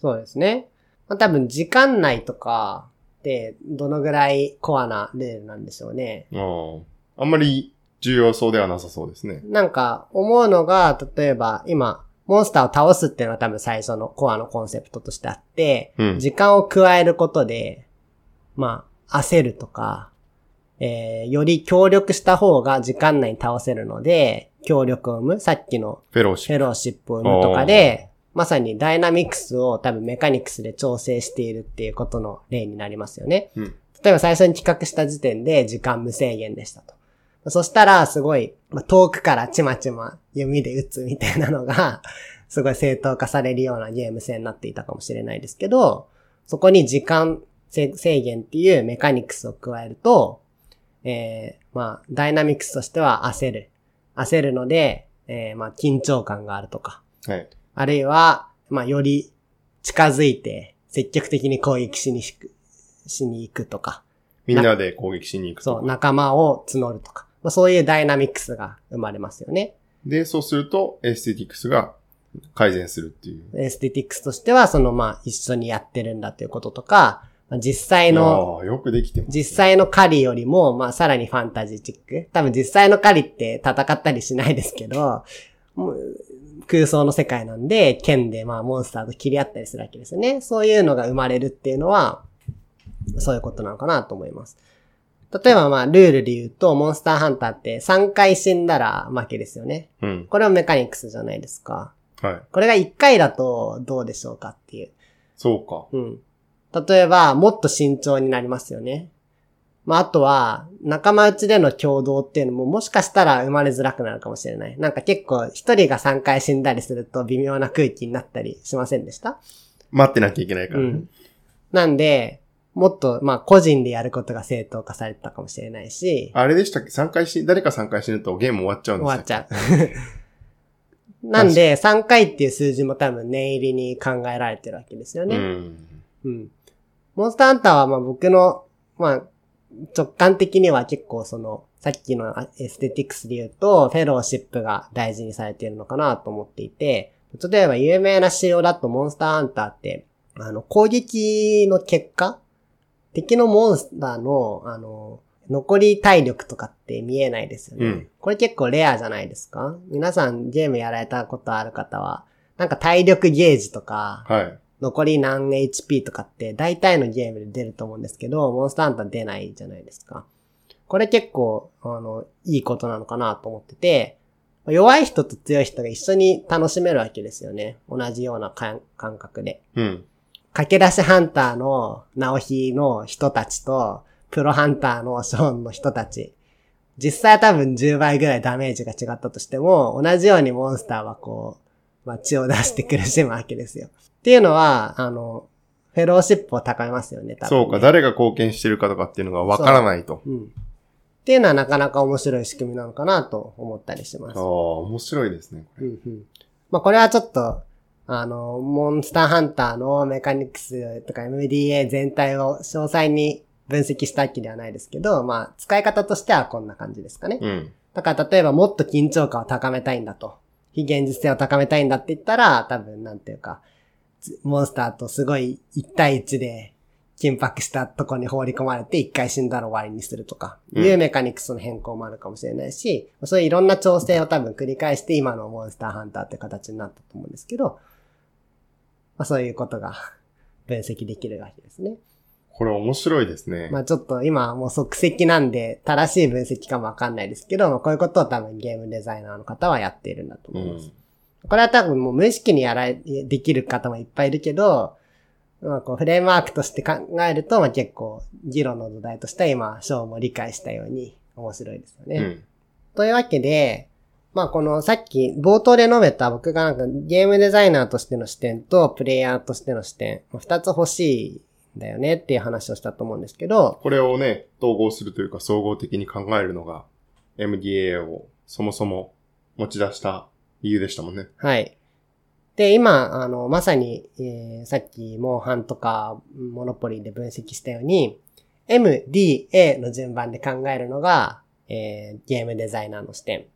そうですね。まあ、多分時間内とかってどのぐらいコアなルールなんでしょうね。ああ。あんまり重要そうではなさそうですね。なんか思うのが、例えば今、モンスターを倒すっていうのは多分最初のコアのコンセプトとしてあって、うん。時間を加えることで、まあ、焦るとか、えー、より協力した方が時間内に倒せるので、協力を生む、さっきのフェローシップを生むとかで、まさにダイナミクスを多分メカニクスで調整しているっていうことの例になりますよね。プ。うん。例えば最初に企画した時点で時間無制限でしたと。そしたらすごい、まあ遠くからちまちま弓で撃つみたいなのが、すごい正当化されるようなゲーム性になっていたかもしれないですけど、そこに時間制制限っていうメカニクスを加えると、えー、まあ、ダイナミクスとしては焦る。焦るので、えー、まあ、緊張感があるとか。はい。あるいは、まあ、より近づいて積極的に攻撃しにしに行くとか。みんなで攻撃しに行くとそう、か。仲間を募るとか。まあ、そういうダイナミクスが生まれますよね。で、そうすると、エステティクスが改善するっていう。エステティクスとしては、そのまあ、一緒にやってるんだということとか、まあ、実際の、よくできてます、ね。実際の狩りよりも、まあ、さらにファンタジーチック。多分実際の狩りって戦ったりしないですけど、空想の世界なんで、剣でまあ、モンスターと切り合ったりするわけですよね。そういうのが生まれるっていうのは、そういうことなのかなと思います。例えばまあ、ルールで言うと、モンスターハンターって3回死んだら負けですよね。うん。これはメカニクスじゃないですか。はい。これが1回だとどうでしょうかっていう。そうか。うん。例えば、もっと慎重になりますよね。まあ、あとは、仲間内での共同っていうのももしかしたら生まれづらくなるかもしれない。なんか結構、一人が3回死んだりすると微妙な空気になったりしませんでした？待ってなきゃいけないからね。うん。なんで、もっと、まあ、個人でやることが正当化されてたかもしれないし、あれでしたっけ ?3 回し、誰か3回死ぬとゲーム終わっちゃうんです終わっちゃう。なんで、3回っていう数字も多分念入りに考えられてるわけですよね。うん。うん。モンスターハンターはまあ僕の、まあ、直感的には結構その、さっきのエステティクスで言うと、フェローシップが大事にされているのかなと思っていて、例えば有名な仕様だとモンスターハンターって、あの、攻撃の結果敵のモンスターの、あの、残り体力とかって見えないですよね。うんこれ結構レアじゃないですか？皆さんゲームやられたことある方は、なんか体力ゲージとか、はい。残り何 HP とかって大体のゲームで出ると思うんですけど、モンスターハンター出ないじゃないですか。これ結構、あの、いいことなのかなと思ってて、弱い人と強い人が一緒に楽しめるわけですよね。同じような感感覚で。うん。駆け出しハンターの直ひの人たちと、プロハンターのショーンの人たち。実際は多分10倍ぐらいダメージが違ったとしても、同じようにモンスターはこう、まあ、血を出して苦しむわけですよ。っていうのは、あの、フェローシップを高めますよね、多分ねそうか、誰が貢献してるかとかっていうのがわからないと。うん。っていうのはなかなか面白い仕組みなのかなと思ったりしますああ、。面白いですね、これ。うんうん。まあこれはちょっと、あの、モンスターハンターのメカニクスとか MDA 全体を詳細に分析したわけではないですけど、まあ使い方としてはこんな感じですかね。うん。だから例えばもっと緊張感を高めたいんだと。非現実性を高めたいんだって言ったら、多分なんていうか、つモンスターとすごい1対1で緊迫したとこに放り込まれて一回死んだら終わりにするとか、うんいうメカニクスの変更もあるかもしれないし、そういういろんな調整を多分繰り返して今のモンスターハンターって形になったと思うんですけど、まあそういうことが 分析できるわけですね。これ面白いですね。まあちょっと今はもう即席なんで正しい分析かもわかんないですけど、まあこういうことを多分ゲームデザイナーの方はやっているんだとう思います。ん。これは多分もう無意識にやられ、できる方もいっぱいいるけど、まあこうフレームワークとして考えると、まあ結構議論の土台としては今、ショーも理解したように面白いですよね。うん。というわけで、まあこのさっき冒頭で述べた僕がなんかゲームデザイナーとしての視点とプレイヤーとしての視点、まあ二つ欲しいんだよねっていう話をしたと思うんですけど、これをね、統合するというか総合的に考えるのが MDA をそもそも持ち出した理由でしたもんね。はい。で、今、あの、まさに、えーさっき、モンハンとか、モノポリーで分析したように、M, D, A の順番で考えるのが、えーゲームデザイナーの視点。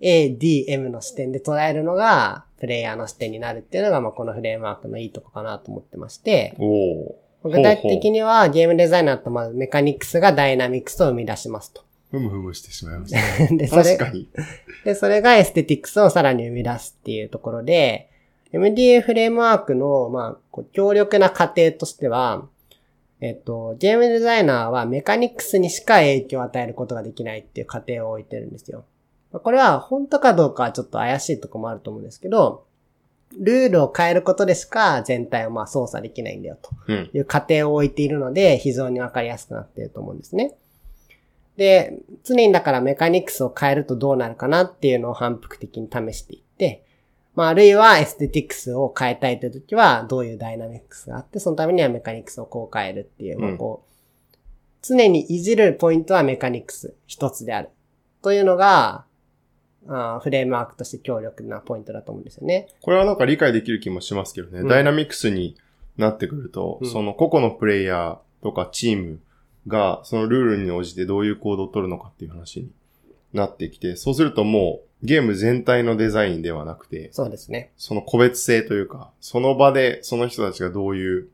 A, D, M の視点で捉えるのが、プレイヤーの視点になるっていうのが、まあ、このフレームワークのいいとこかなと思ってまして。具体的にはゲームデザイナーとまずメカニクスがダイナミクスを生み出しますと。ふむふむしてしまいましたね。で、それ確、かに。で、それがエステティクスをさらに生み出すっていうところで、MDA フレームワークの、まあ、強力な過程としては、えっと、ゲームデザイナーはメカニクスにしか影響を与えることができないっていう過程を置いてるんですよ。まあこれは本当かどうかはちょっと怪しいとこもあると思うんですけど、ルールを変えることでしか全体をまあ操作できないんだよと。うん。いう過程を置いているので、非常にわかりやすくなっていると思うんですね。で、常にだからメカニクスを変えるとどうなるかなっていうのを反復的に試していって、まあ、あるいはエステティクスを変えたいという時は、どういうダイナミクスがあって、そのためにはメカニクスをこう変えるっていう、うんまあこう、常にいじるポイントはメカニクス一つである。というのが、あーフレームワークとして強力なポイントだと思うんですよね。これはなんか理解できる気もしますけどね。うんダイナミクスになってくると、うんその個々のプレイヤーとかチームがそのルールに応じてどういう行動を取るのかっていう話になってきて、そうするともうゲーム全体のデザインではなくて、そうですね。その個別性というか、その場でその人たちがどういう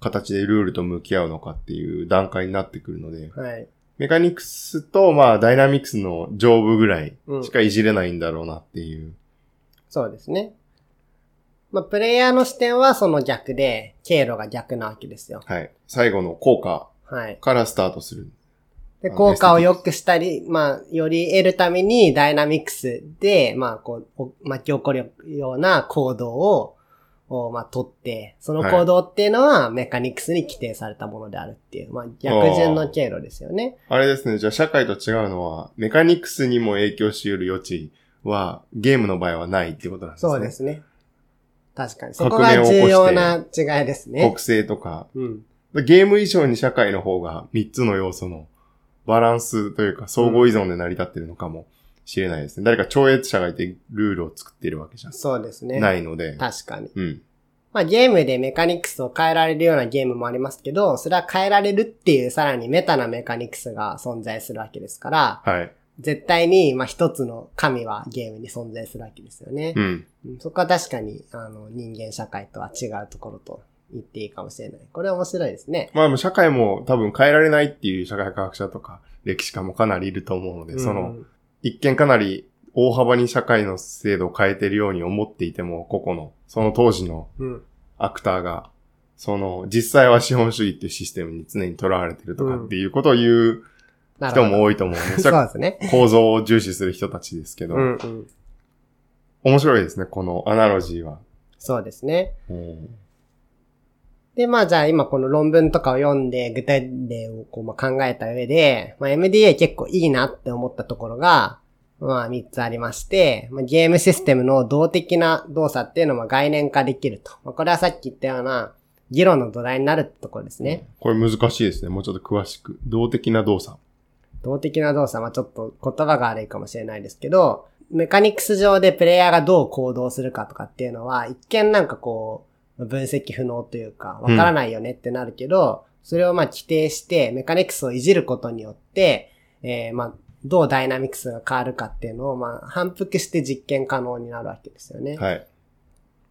形でルールと向き合うのかっていう段階になってくるので、はい。メカニクスとまあダイナミクスの上部ぐらいうんしかいじれないんだろうなっていう。そうですね。まあ、プレイヤーの視点はその逆で、経路が逆なわけですよ。はい。最後の効果はい。からスタートする。で、あ効果を良くしたり、まあ、より得るためにダイナミクスで、まあ、こう、お巻き起こるような行動を、をまあ、取って、その行動っていうのはメカニクスに規定されたものであるっていう、まあ、逆順の経路ですよね。あれですね。じゃあ社会と違うのは、メカニクスにも影響し得る余地は、ゲームの場合はないってことなんですね。そうで。すね。確かに。そこが重要な違いですね国。性とか。うん。ゲーム以上に社会の方が3つの要素のバランスというか、相互依存で成り立ってるのかもしれないですね。誰か超越者がいてルールを作っているわけじゃそうですね。ないので。確かに。うん。まあゲームでメカニクスを変えられるようなゲームもありますけど、それは変えられるっていうさらにメタなメカニクスが存在するわけですから、はい。絶対に、まあ一つの神はゲームに存在するわけですよね。うん。うんそこは確かに、あの、人間社会とは違うところと言っていいかもしれない。これは面白いですね。まあでも社会も多分変えられないっていう社会科学者とか歴史家もかなりいると思うので、その、一見かなり大幅に社会の制度を変えてるように思っていても、個々の、その当時の。アクターが、その、実際は資本主義っていうシステムに常にとらわれてるとかっていうことを言う人。も多いと思うんで、そうですね。構造を重視する人たちですけど、うんうん。面白いですね、このアナロジーは。そうですね。うんで、まあじゃあ今この論文とかを読んで具体例をこうまあ考えた上で、まあ MDA 結構いいなって思ったところが、まあ3つありまして、まあ、ゲームシステムの動的な動作っていうのも概念化できると。まあ、これはさっき言ったような議論の土台になるってところですね。これ難しいですね。もうちょっと詳しく。動的な動作。動的な動作はちょっと言葉が悪いかもしれないですけど、メカニクス上でプレイヤーがどう行動するかとかっていうのは、一見なんかこう、分析不能というか、わからないよねってなるけど、それをまあ規定して、メカニクスをいじることによって、えー、まあ、どうダイナミクスが変わるかっていうのを、まあ、反復して実験可能になるわけですよね。はい。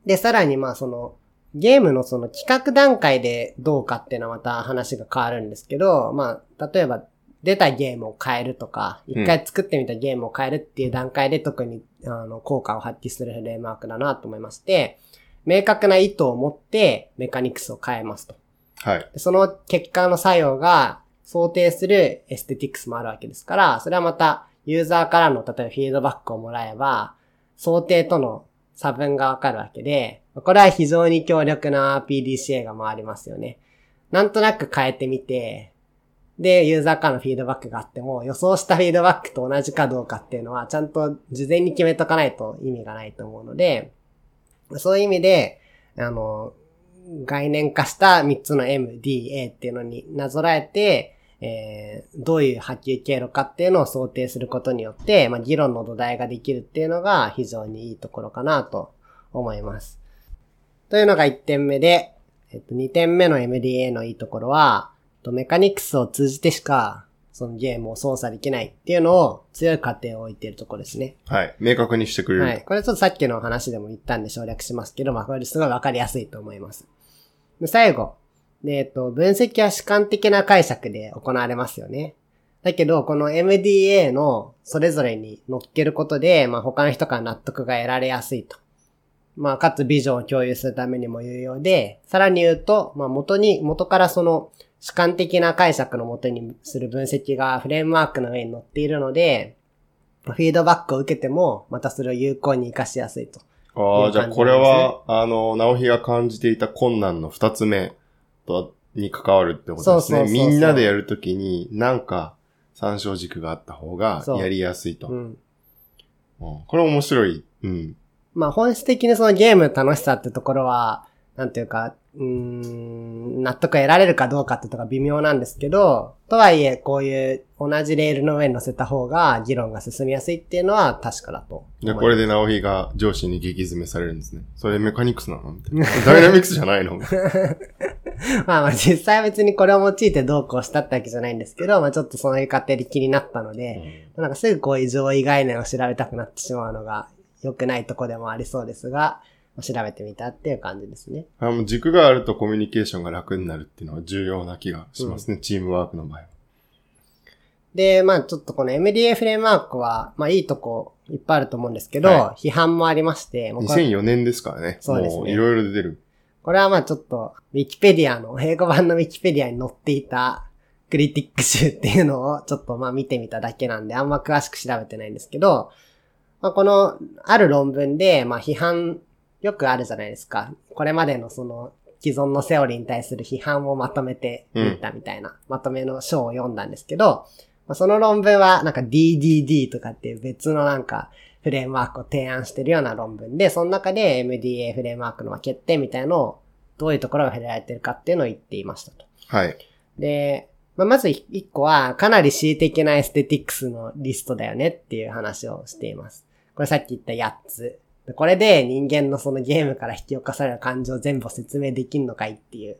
で、さらにまあその、ゲームのその企画段階でどうかっていうのはまた話が変わるんですけど、まあ、例えば出たゲームを変えるとか、うん一回作ってみたゲームを変えるっていう段階で特に、あの、効果を発揮するフレームワークだなと思いまして、明確な意図を持ってメカニクスを変えますと。はい。でその結果の作用が想定するエステティクスもあるわけですから、それはまたユーザーからの例えばフィードバックをもらえば、想定との差分がわかるわけで、これは非常に強力な PDCA が回りますよね。なんとなく変えてみて、で、ユーザーからのフィードバックがあっても、予想したフィードバックと同じかどうかっていうのは、ちゃんと事前に決めとかないと意味がないと思うので、そういう意味で、あの、概念化した3つの MDA っていうのになぞらえて、えー、どういう波及経路かっていうのを想定することによって、まあ、議論の土台ができるっていうのが非常にいいところかなと思います。というのが1点目で、えっと、2点目の MDA のいいところは、メカニクスを通じてしか、そのゲームを操作できないっていうのを強い過程を置いているところですね。はい。明確にしてくれる。はい。これちょっとさっきの話でも言ったんで省略しますけど、まあこれすごいわかりやすいと思います。で最後。で、えっと、分析は主観的な解釈で行われますよね。だけど、この MDA のそれぞれに乗っけることで、まあ他の人から納得が得られやすいと。まあ、かつビジョンを共有するためにも有用で、さらに言うと、まあ元に、元からその主観的な解釈のもとにする分析がフレームワークの上に乗っているので、フィードバックを受けても、またそれを有効に活かしやすいと。ああ、じゃあこれは、あの、直樹が感じていた困難の二つ目と、に関わるってことですね。そうそうそうそうみんなでやるときに、なんか、参照軸があった方がやりやすいと。ううんん。これ面白い。うん。まあ本質的にそのゲームの楽しさってところは、なんていうか、うーん、納得得られるかどうかってところが微妙なんですけど、とはいえ、こういう同じレールの上に乗せた方が議論が進みやすいっていうのは確かだとで。これで直樹が上司に激詰めされるんですね。それメカニクスなのみたいな。ダイナミクスじゃないの？まあまあ実際は別にこれを用いてどうこうしたってわけじゃないんですけど、まあちょっとそういう過程で気になったので、なんかすぐこういう上位概念を調べたくなってしまうのが良くないとこでもありそうですが、調べてみたっていう感じですね。あの軸があるとコミュニケーションが楽になるっていうのは重要な気がしますね。チームワークの場合は。で、まあちょっとこの MDA フレームワークは、まあいいとこいっぱいあると思うんですけど、は批判もありまして、もうこれ2004年ですからね。そうですねもういろいろ出てる。これはまあちょっと、ウィキペディアの、英語版のウィキペディアに載っていたクリティック集っていうのをちょっとまあ見てみただけなんで、あんま詳しく調べてないんですけど、まあこの、ある論文で、まあ批判、よくあるじゃないですか。これまでのその、既存のセオリーに対する批判をまとめてみたみたいな、まとめの章を読んだんですけど、まあ、その論文はなんか DDD とかっていう別のなんかフレームワークを提案してるような論文で、その中で MDA フレームワークの欠点みたいのをどういうところが触れられてるかっていうのを言っていましたと。はい。で、まあ、まず一個はかなり恣意的なエステティックスのリストだよねっていう話をしています。これさっき言った8つ。でこれで人間のそのゲームから引き起こされる感情を全部説明できんのかいっていう。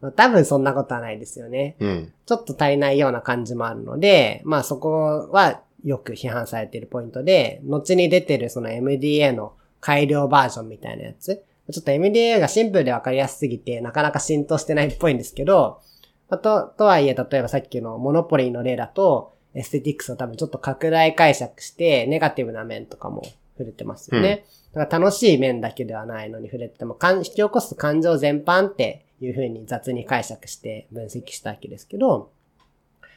まあ、多分そんなことはないですよね。うん。ちょっと足りないような感じもあるので、まあそこはよく批判されているポイントで、後に出てるその MDA の改良バージョンみたいなやつ。ちょっと MDA がシンプルでわかりやすすぎて、なかなか浸透してないっぽいんですけど、あと、とはいえ、例えばさっきのモノポリーの例だと、エステティックスを多分ちょっと拡大解釈して、ネガティブな面とかも触れてますよね。だから楽しい面だけではないのに触れても、引き起こす感情全般っていう風に雑に解釈して分析したわけですけど、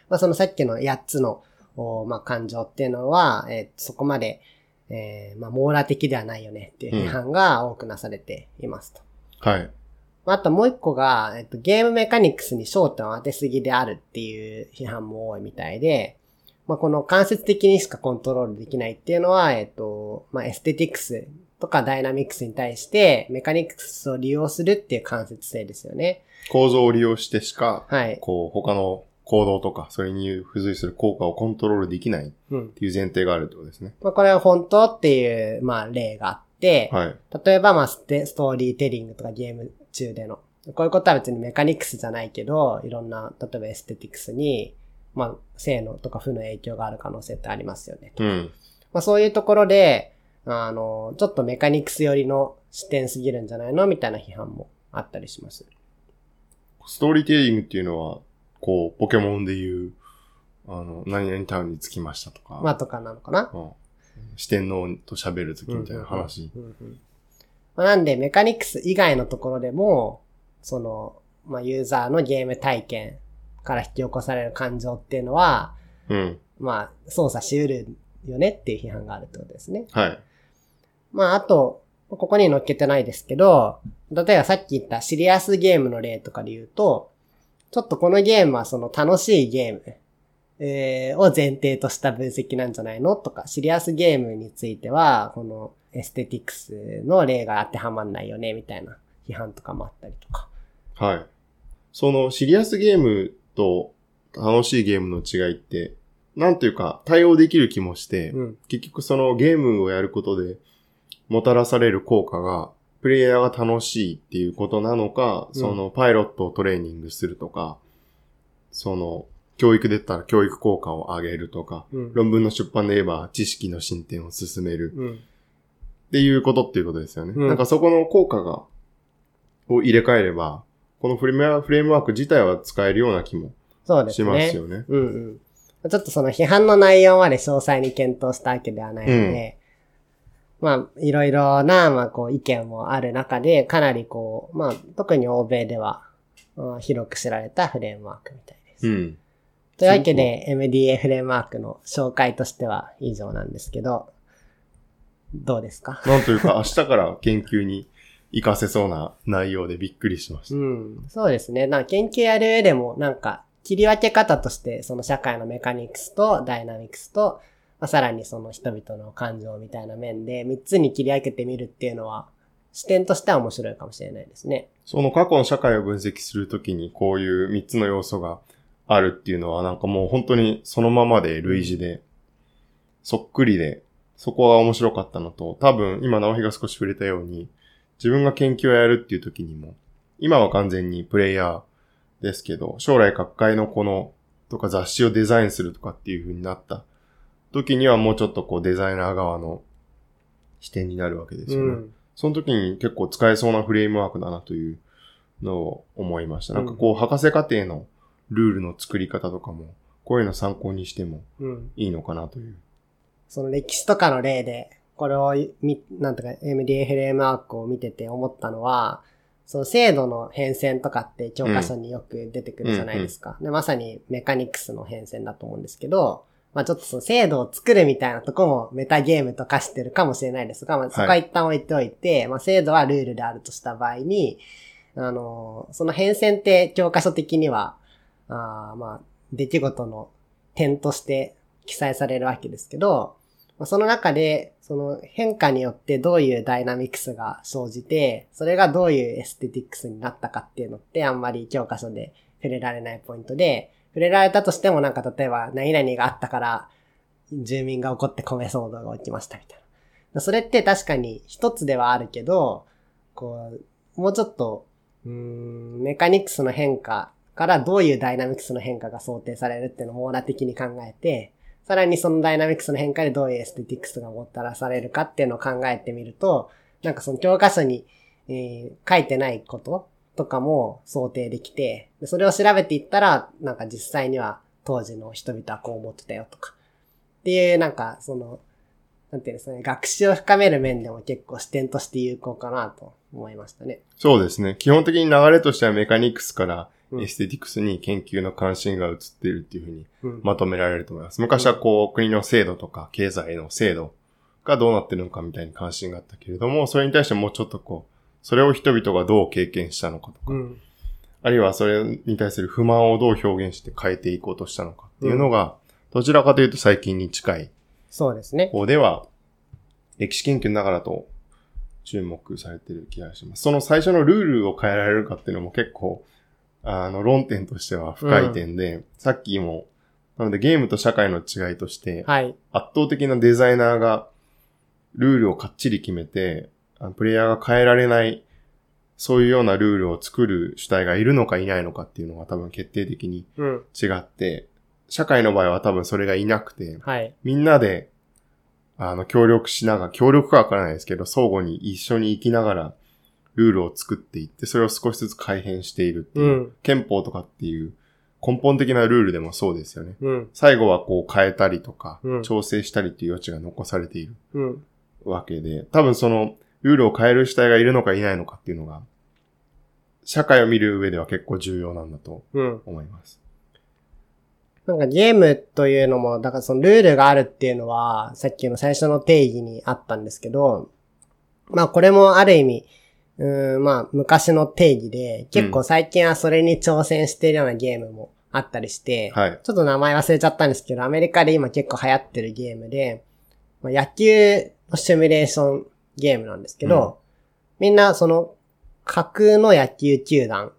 まあそのさっきの8つの、おまあ感情っていうのは、えーそこまで、えーまあ網羅的ではないよねっていう批判が多くなされていますと。はい。まああともう一個が、えっと、ゲームメカニクスに焦点を当てすぎであるっていう批判も多いみたいで、まあ、この間接的にしかコントロールできないっていうのは、えっと、まあ、エステティクスとかダイナミクスに対してメカニクスを利用するっていう間接性ですよね。構造を利用してしか、はい。こう、他の行動とか、それに付随する効果をコントロールできないっうん。ていう前提があるってことですね。まあ、これは本当っていう、まあ、例があって、はい。例えば、まあステ、ストーリーテリングとかゲーム中での。こういうことは別にメカニクスじゃないけど、いろんな、例えばエステティクスに、まあ、性能とか負の影響がある可能性ってありますよね。うん。まあ、そういうところで、あの、ちょっとメカニクス寄りの視点すぎるんじゃないのみたいな批判もあったりします。ストーリーテリングっていうのは、こう、ポケモンでいう、あの、何々タウンに着きましたとか、まあ、とかなのかなうん四天王と喋るときみたいな話。うんうんうんまあなんで、メカニクス以外のところでも、その、まあ、ユーザーのゲーム体験から引き起こされる感情っていうのは、うん。まあ、操作し得るよねっていう批判があるってことですね。はい。まあ、あと、ここに載っけてないですけど、例えばさっき言ったシリアスゲームの例とかで言うと、ちょっとこのゲームはその楽しいゲーム、えーを前提とした分析なんじゃないのとか、シリアスゲームについては、このエステティクスの例が当てはまんないよね、みたいな批判とかもあったりとか。はい。そのシリアスゲームと楽しいゲームの違いって、なんていうか対応できる気もして、うん。結局そのゲームをやることでもたらされる効果が、プレイヤーが楽しいっていうことなのか、うんそのパイロットをトレーニングするとか、その教育で言ったら教育効果を上げるとか、うん。論文の出版で言えば知識の進展を進めるうん。っていうことっていうことですよね。うんなんかそこの効果が、を入れ替えれば、このフレームワフレームワーク自体は使えるような気もし。ますよね。うんうん。ちょっとその批判の内容まで詳細に検討したわけではないので、まあ、いろいろな、まあ、こう、意見もある中で、かなりこう、まあ、特に欧米では、うん広く知られたフレームワークみたいです。うん。というわけで、MDA フレームワークの紹介としては以上なんですけど、どうですか？なんというか、明日から研究に活かせそうな内容でびっくりしました。うん。そうですね。なんか研究やる上でも、なんか、切り分け方として、その社会のメカニクスとダイナミクスと、まあ、さらにその人々の感情みたいな面で、三つに切り分けてみるっていうのは、視点としては面白いかもしれないですね。その過去の社会を分析するときにこういう3つの要素があるっていうのはなんかもう本当にそのままで類似で、そっくりで、そこが面白かったのと、多分今直樹が少し触れたように、自分が研究をやるっていう時にも、今は完全にプレイヤーですけど、将来各界のこの、とか雑誌をデザインするとかっていう風になった時にはもうちょっとこうデザイナー側の視点になるわけですよね。うん。その時に結構使えそうなフレームワークだなというのを思いました。なんかこう、博士課程のルールの作り方とかも、こういうの参考にしてもうん。いいのかなという。その歴史とかの例で、これをみ、なんとか MDA フレームワークを見てて思ったのは、その制度の変遷とかって教科書によく出てくるじゃないですか。でまさにメカニクスの変遷だと思うんですけど、まあちょっとその制度を作るみたいなとこもメタゲームと化してるかもしれないですが、まあそこは一旦置いておいて、まあ制度はルールであるとした場合に、あの、その変遷って教科書的には、あーまあ、出来事の点として記載されるわけですけど、まあその中で、その変化によってどういうダイナミクスが生じて、それがどういうエステティックスになったかっていうのってあんまり教科書で触れられないポイントで、触れられたとしてもなんか例えば何々があったから住民が怒って米騒動が起きましたみたいな。それって確かに一つではあるけど、こう、もうちょっと、うん、メカニクスの変化からどういうダイナミクスの変化が想定されるっていうのを網羅的に考えて、さらにそのダイナミクスの変化でどういうエステティクスがもたらされるかっていうのを考えてみると、なんかその教科書に、えー書いてないこととかも想定できて、でそれを調べていったら、なんか実際には当時の人々はこう思ってたよとか。っていう、なんかその、なんていうんですかね、学習を深める面でも結構視点として有効かなと思いましたね。そうですね。基本的に流れとしてはメカニクスからエステティクスに研究の関心が移っているっていうふうにうん。まとめられると思います。昔はこう、国の制度とか経済の制度がどうなってるのかみたいに関心があったけれども、それに対してもうちょっとこう、それを人々がどう経験したのかとか、うん。あるいはそれに対する不満をどう表現して変えていこうとしたのかっていうのが、どちらかというと最近に近いそうですね。方では、歴史研究ながらと注目されてる気がします。その最初のルールを変えられるかっていうのも結構、あの、論点としては深い点で、さっきも、なのでゲームと社会の違いとして、はい。圧倒的なデザイナーがルールをかっちり決めて、あのプレイヤーが変えられない、そういうようなルールを作る主体がいるのかいないのかっていうのが多分決定的にうん。違って、社会の場合は多分それがいなくて、はい。みんなで、あの、協力しながら、協力かわからないですけど、相互に一緒に生きながら、ルールを作っていって、それを少しずつ改変しているっていう、うん憲法とかっていう根本的なルールでもそうですよね。うん。最後はこう変えたりとか、うん調整したりっていう余地が残されているうん。わけで、多分その、ルールを変える主体がいるのかいないのかっていうのが、社会を見る上では結構重要なんだとうん。思います。なんかゲームというのも、だからそのルールがあるっていうのは、さっきの最初の定義にあったんですけど、まあこれもある意味、うーん、まあ昔の定義で、結構最近はそれに挑戦しているようなゲームもあったりして、はい。ちょっと名前忘れちゃったんですけど、アメリカで今結構流行ってるゲームで、まあ、野球のシミュレーションゲームなんですけど、みんなその架空の野球球団、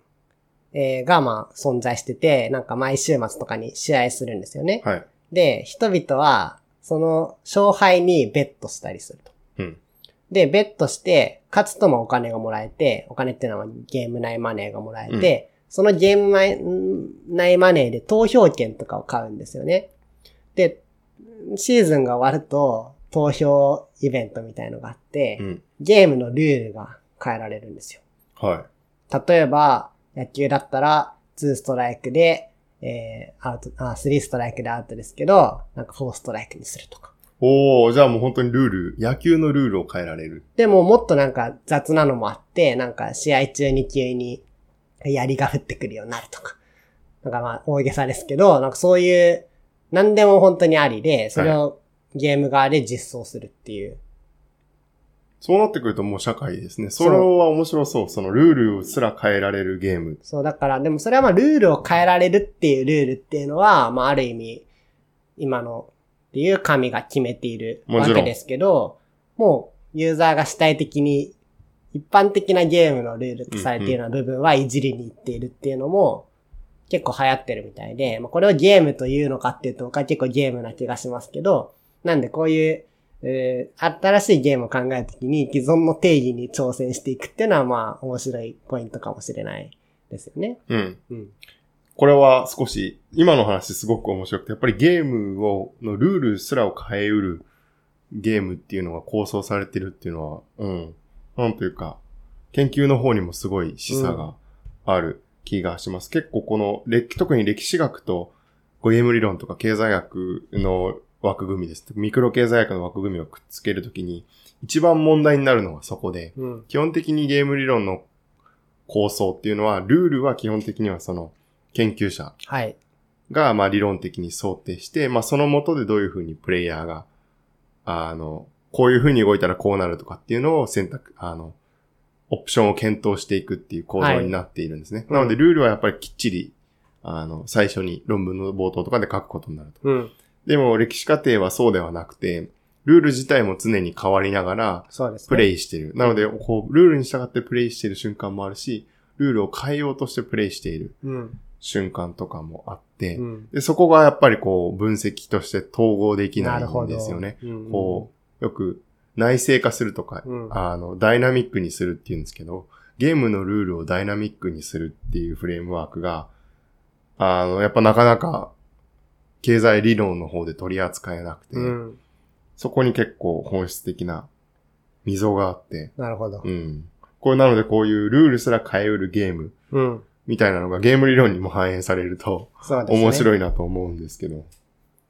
えーがまあ存在してて、なんか毎週末とかに試合するんですよね。はい。で、人々はその勝敗にベットしたりすると。うん。で、ベットして、勝つともお金がもらえて、お金っていうのはゲーム内マネーがもらえて、そのゲーム内内マネーで投票権とかを買うんですよね。で、シーズンが終わると、投票イベントみたいのがあって、うん。ゲームのルールが変えられるんですよ。は例えば、野球だったら、2ストライクで、えー、アウト、あ、3ストライクでアウトですけど、なんか4ストライクにするとか。い。おー、じゃあもう本当にルール、野球のルールを変えられる。でももっとなんか雑なのもあって、なんか試合中に急に槍が降ってくるようになるとか。なんかまあ大げさですけど、なんかそういう、何でも本当にありで、それをゲーム側で実装するっていう。そうなってくるともう社会ですね。それは面白そう。そのルールすら変えられるゲーム。そう、だから、でもそれはまあルールを変えられるっていうルールっていうのは、まあある意味、今のっていう神が決めているわけですけど、もうユーザーが主体的に一般的なゲームのルールとされているような部分はいじりに行っているっていうのも結構流行ってるみたいで、まあこれをゲームというのかっていうと僕は結構ゲームな気がしますけど、なんでこういう、えー新しいゲームを考えるときに既存の定義に挑戦していくっていうのはまあ面白いポイントかもしれないですよね。うん。うん。これは少し、今の話すごく面白くて、やっぱりゲームを、のルールすらを変えうるゲームっていうのが構想されてるっていうのは、うん。なんというか、研究の方にもすごい示唆がある気がします。結構この歴、特に歴史学とゲーム理論とか経済学の枠組みです。ミクロ経済学の枠組みをくっつけるときに、一番問題になるのはそこで、うん。基本的にゲーム理論の構想っていうのは、ルールは基本的にはその研究者はい。がまあ理論的に想定して、まあその下でどういうふうにプレイヤーが、あの、こういうふうに動いたらこうなるとかっていうのを選択、あの、オプションを検討していくっていう構造になっているんですね。うんなのでルールはやっぱりきっちり、あの、最初に論文の冒頭とかで書くことになると。うん。でも歴史過程はそうではなくて、ルール自体も常に変わりながら、そうですね。プレイしてる。なので、こう、ルールに従ってプレイしてる瞬間もあるし、ルールを変えようとしてプレイしているうん。瞬間とかもあって、うん。でそこがやっぱりこう、分析として統合できなない。んですよね。うん。こう、よく内製化するとか、うんあの、ダイナミックにするっていうんですけど、ゲームのルールをダイナミックにするっていうフレームワークが、あの、やっぱなかなか、経済理論の方で取り扱えなくて、うん。そこに結構本質的な溝があって、なるほどう。ん。これなのでこういうルールすら変えうるゲームうん。みたいなのがゲーム理論にも反映されると。面い。白いなと思うんですけど。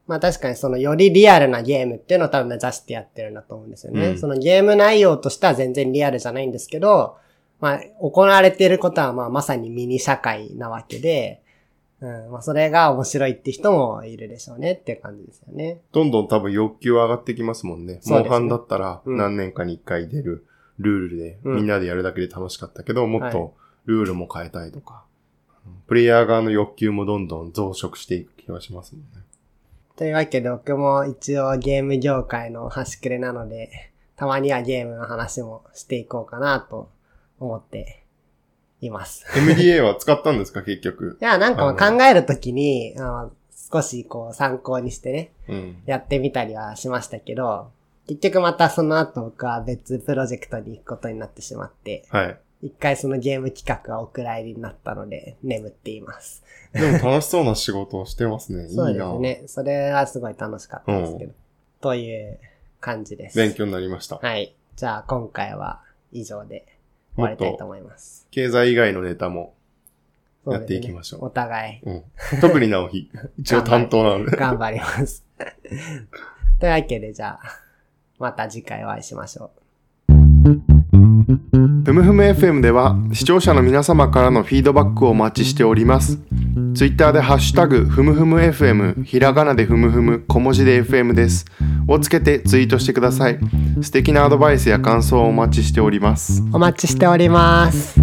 まあ確かにそのよりリアルなゲームっていうのを多分目指してやってるんだと思うんですよね。うんそのゲーム内容としては全然リアルじゃないんですけど、まあ行われていることはまあまさにミニ社会なわけで、うん、まあそれが面白いって人もいるでしょうねっていう感じですよね。どんどん多分欲求は上がってきますもんね。モンハンだったらうん何年かに一回出るルールで、うんみんなでやるだけで楽しかったけど、もっはいとルールも変えたいとか、プレイヤー側の欲求もどんどん増殖していく気がしますもんね。というわけで僕も一応ゲーム業界の端くれなので、たまにはゲームの話もしていこうかなと思っています。MDA は使ったんですか、結局。いや、なんかまあ考えるときに、あ少しこう参考にしてね、うん。やってみたりはしましたけど、結局またその後僕は別プロジェクトに行くことになってしまって、はい。一回そのゲーム企画はお蔵入りになったので眠っています。でも楽しそうな仕事をしてますね。いいそうなですね。それはすごい楽しかったですけど。という感じです。勉強になりました。はい。じゃあ今回は以上で終わりたいと思います。経済以外のネタも、やっていきましょうお互いうん。特に直樹。一応担当なので。頑張ります。というわけでじゃあ、また次回お会いしましょう。ふむふむ FM では視聴者の皆様からのフィードバックをお待ちしております。ツイッターでハッシュタグふむふむ FM、ひらがなでふむふむ、小文字で FM です。をつけてツイートしてください。素敵なアドバイスや感想をお待ちしております。お待ちしております。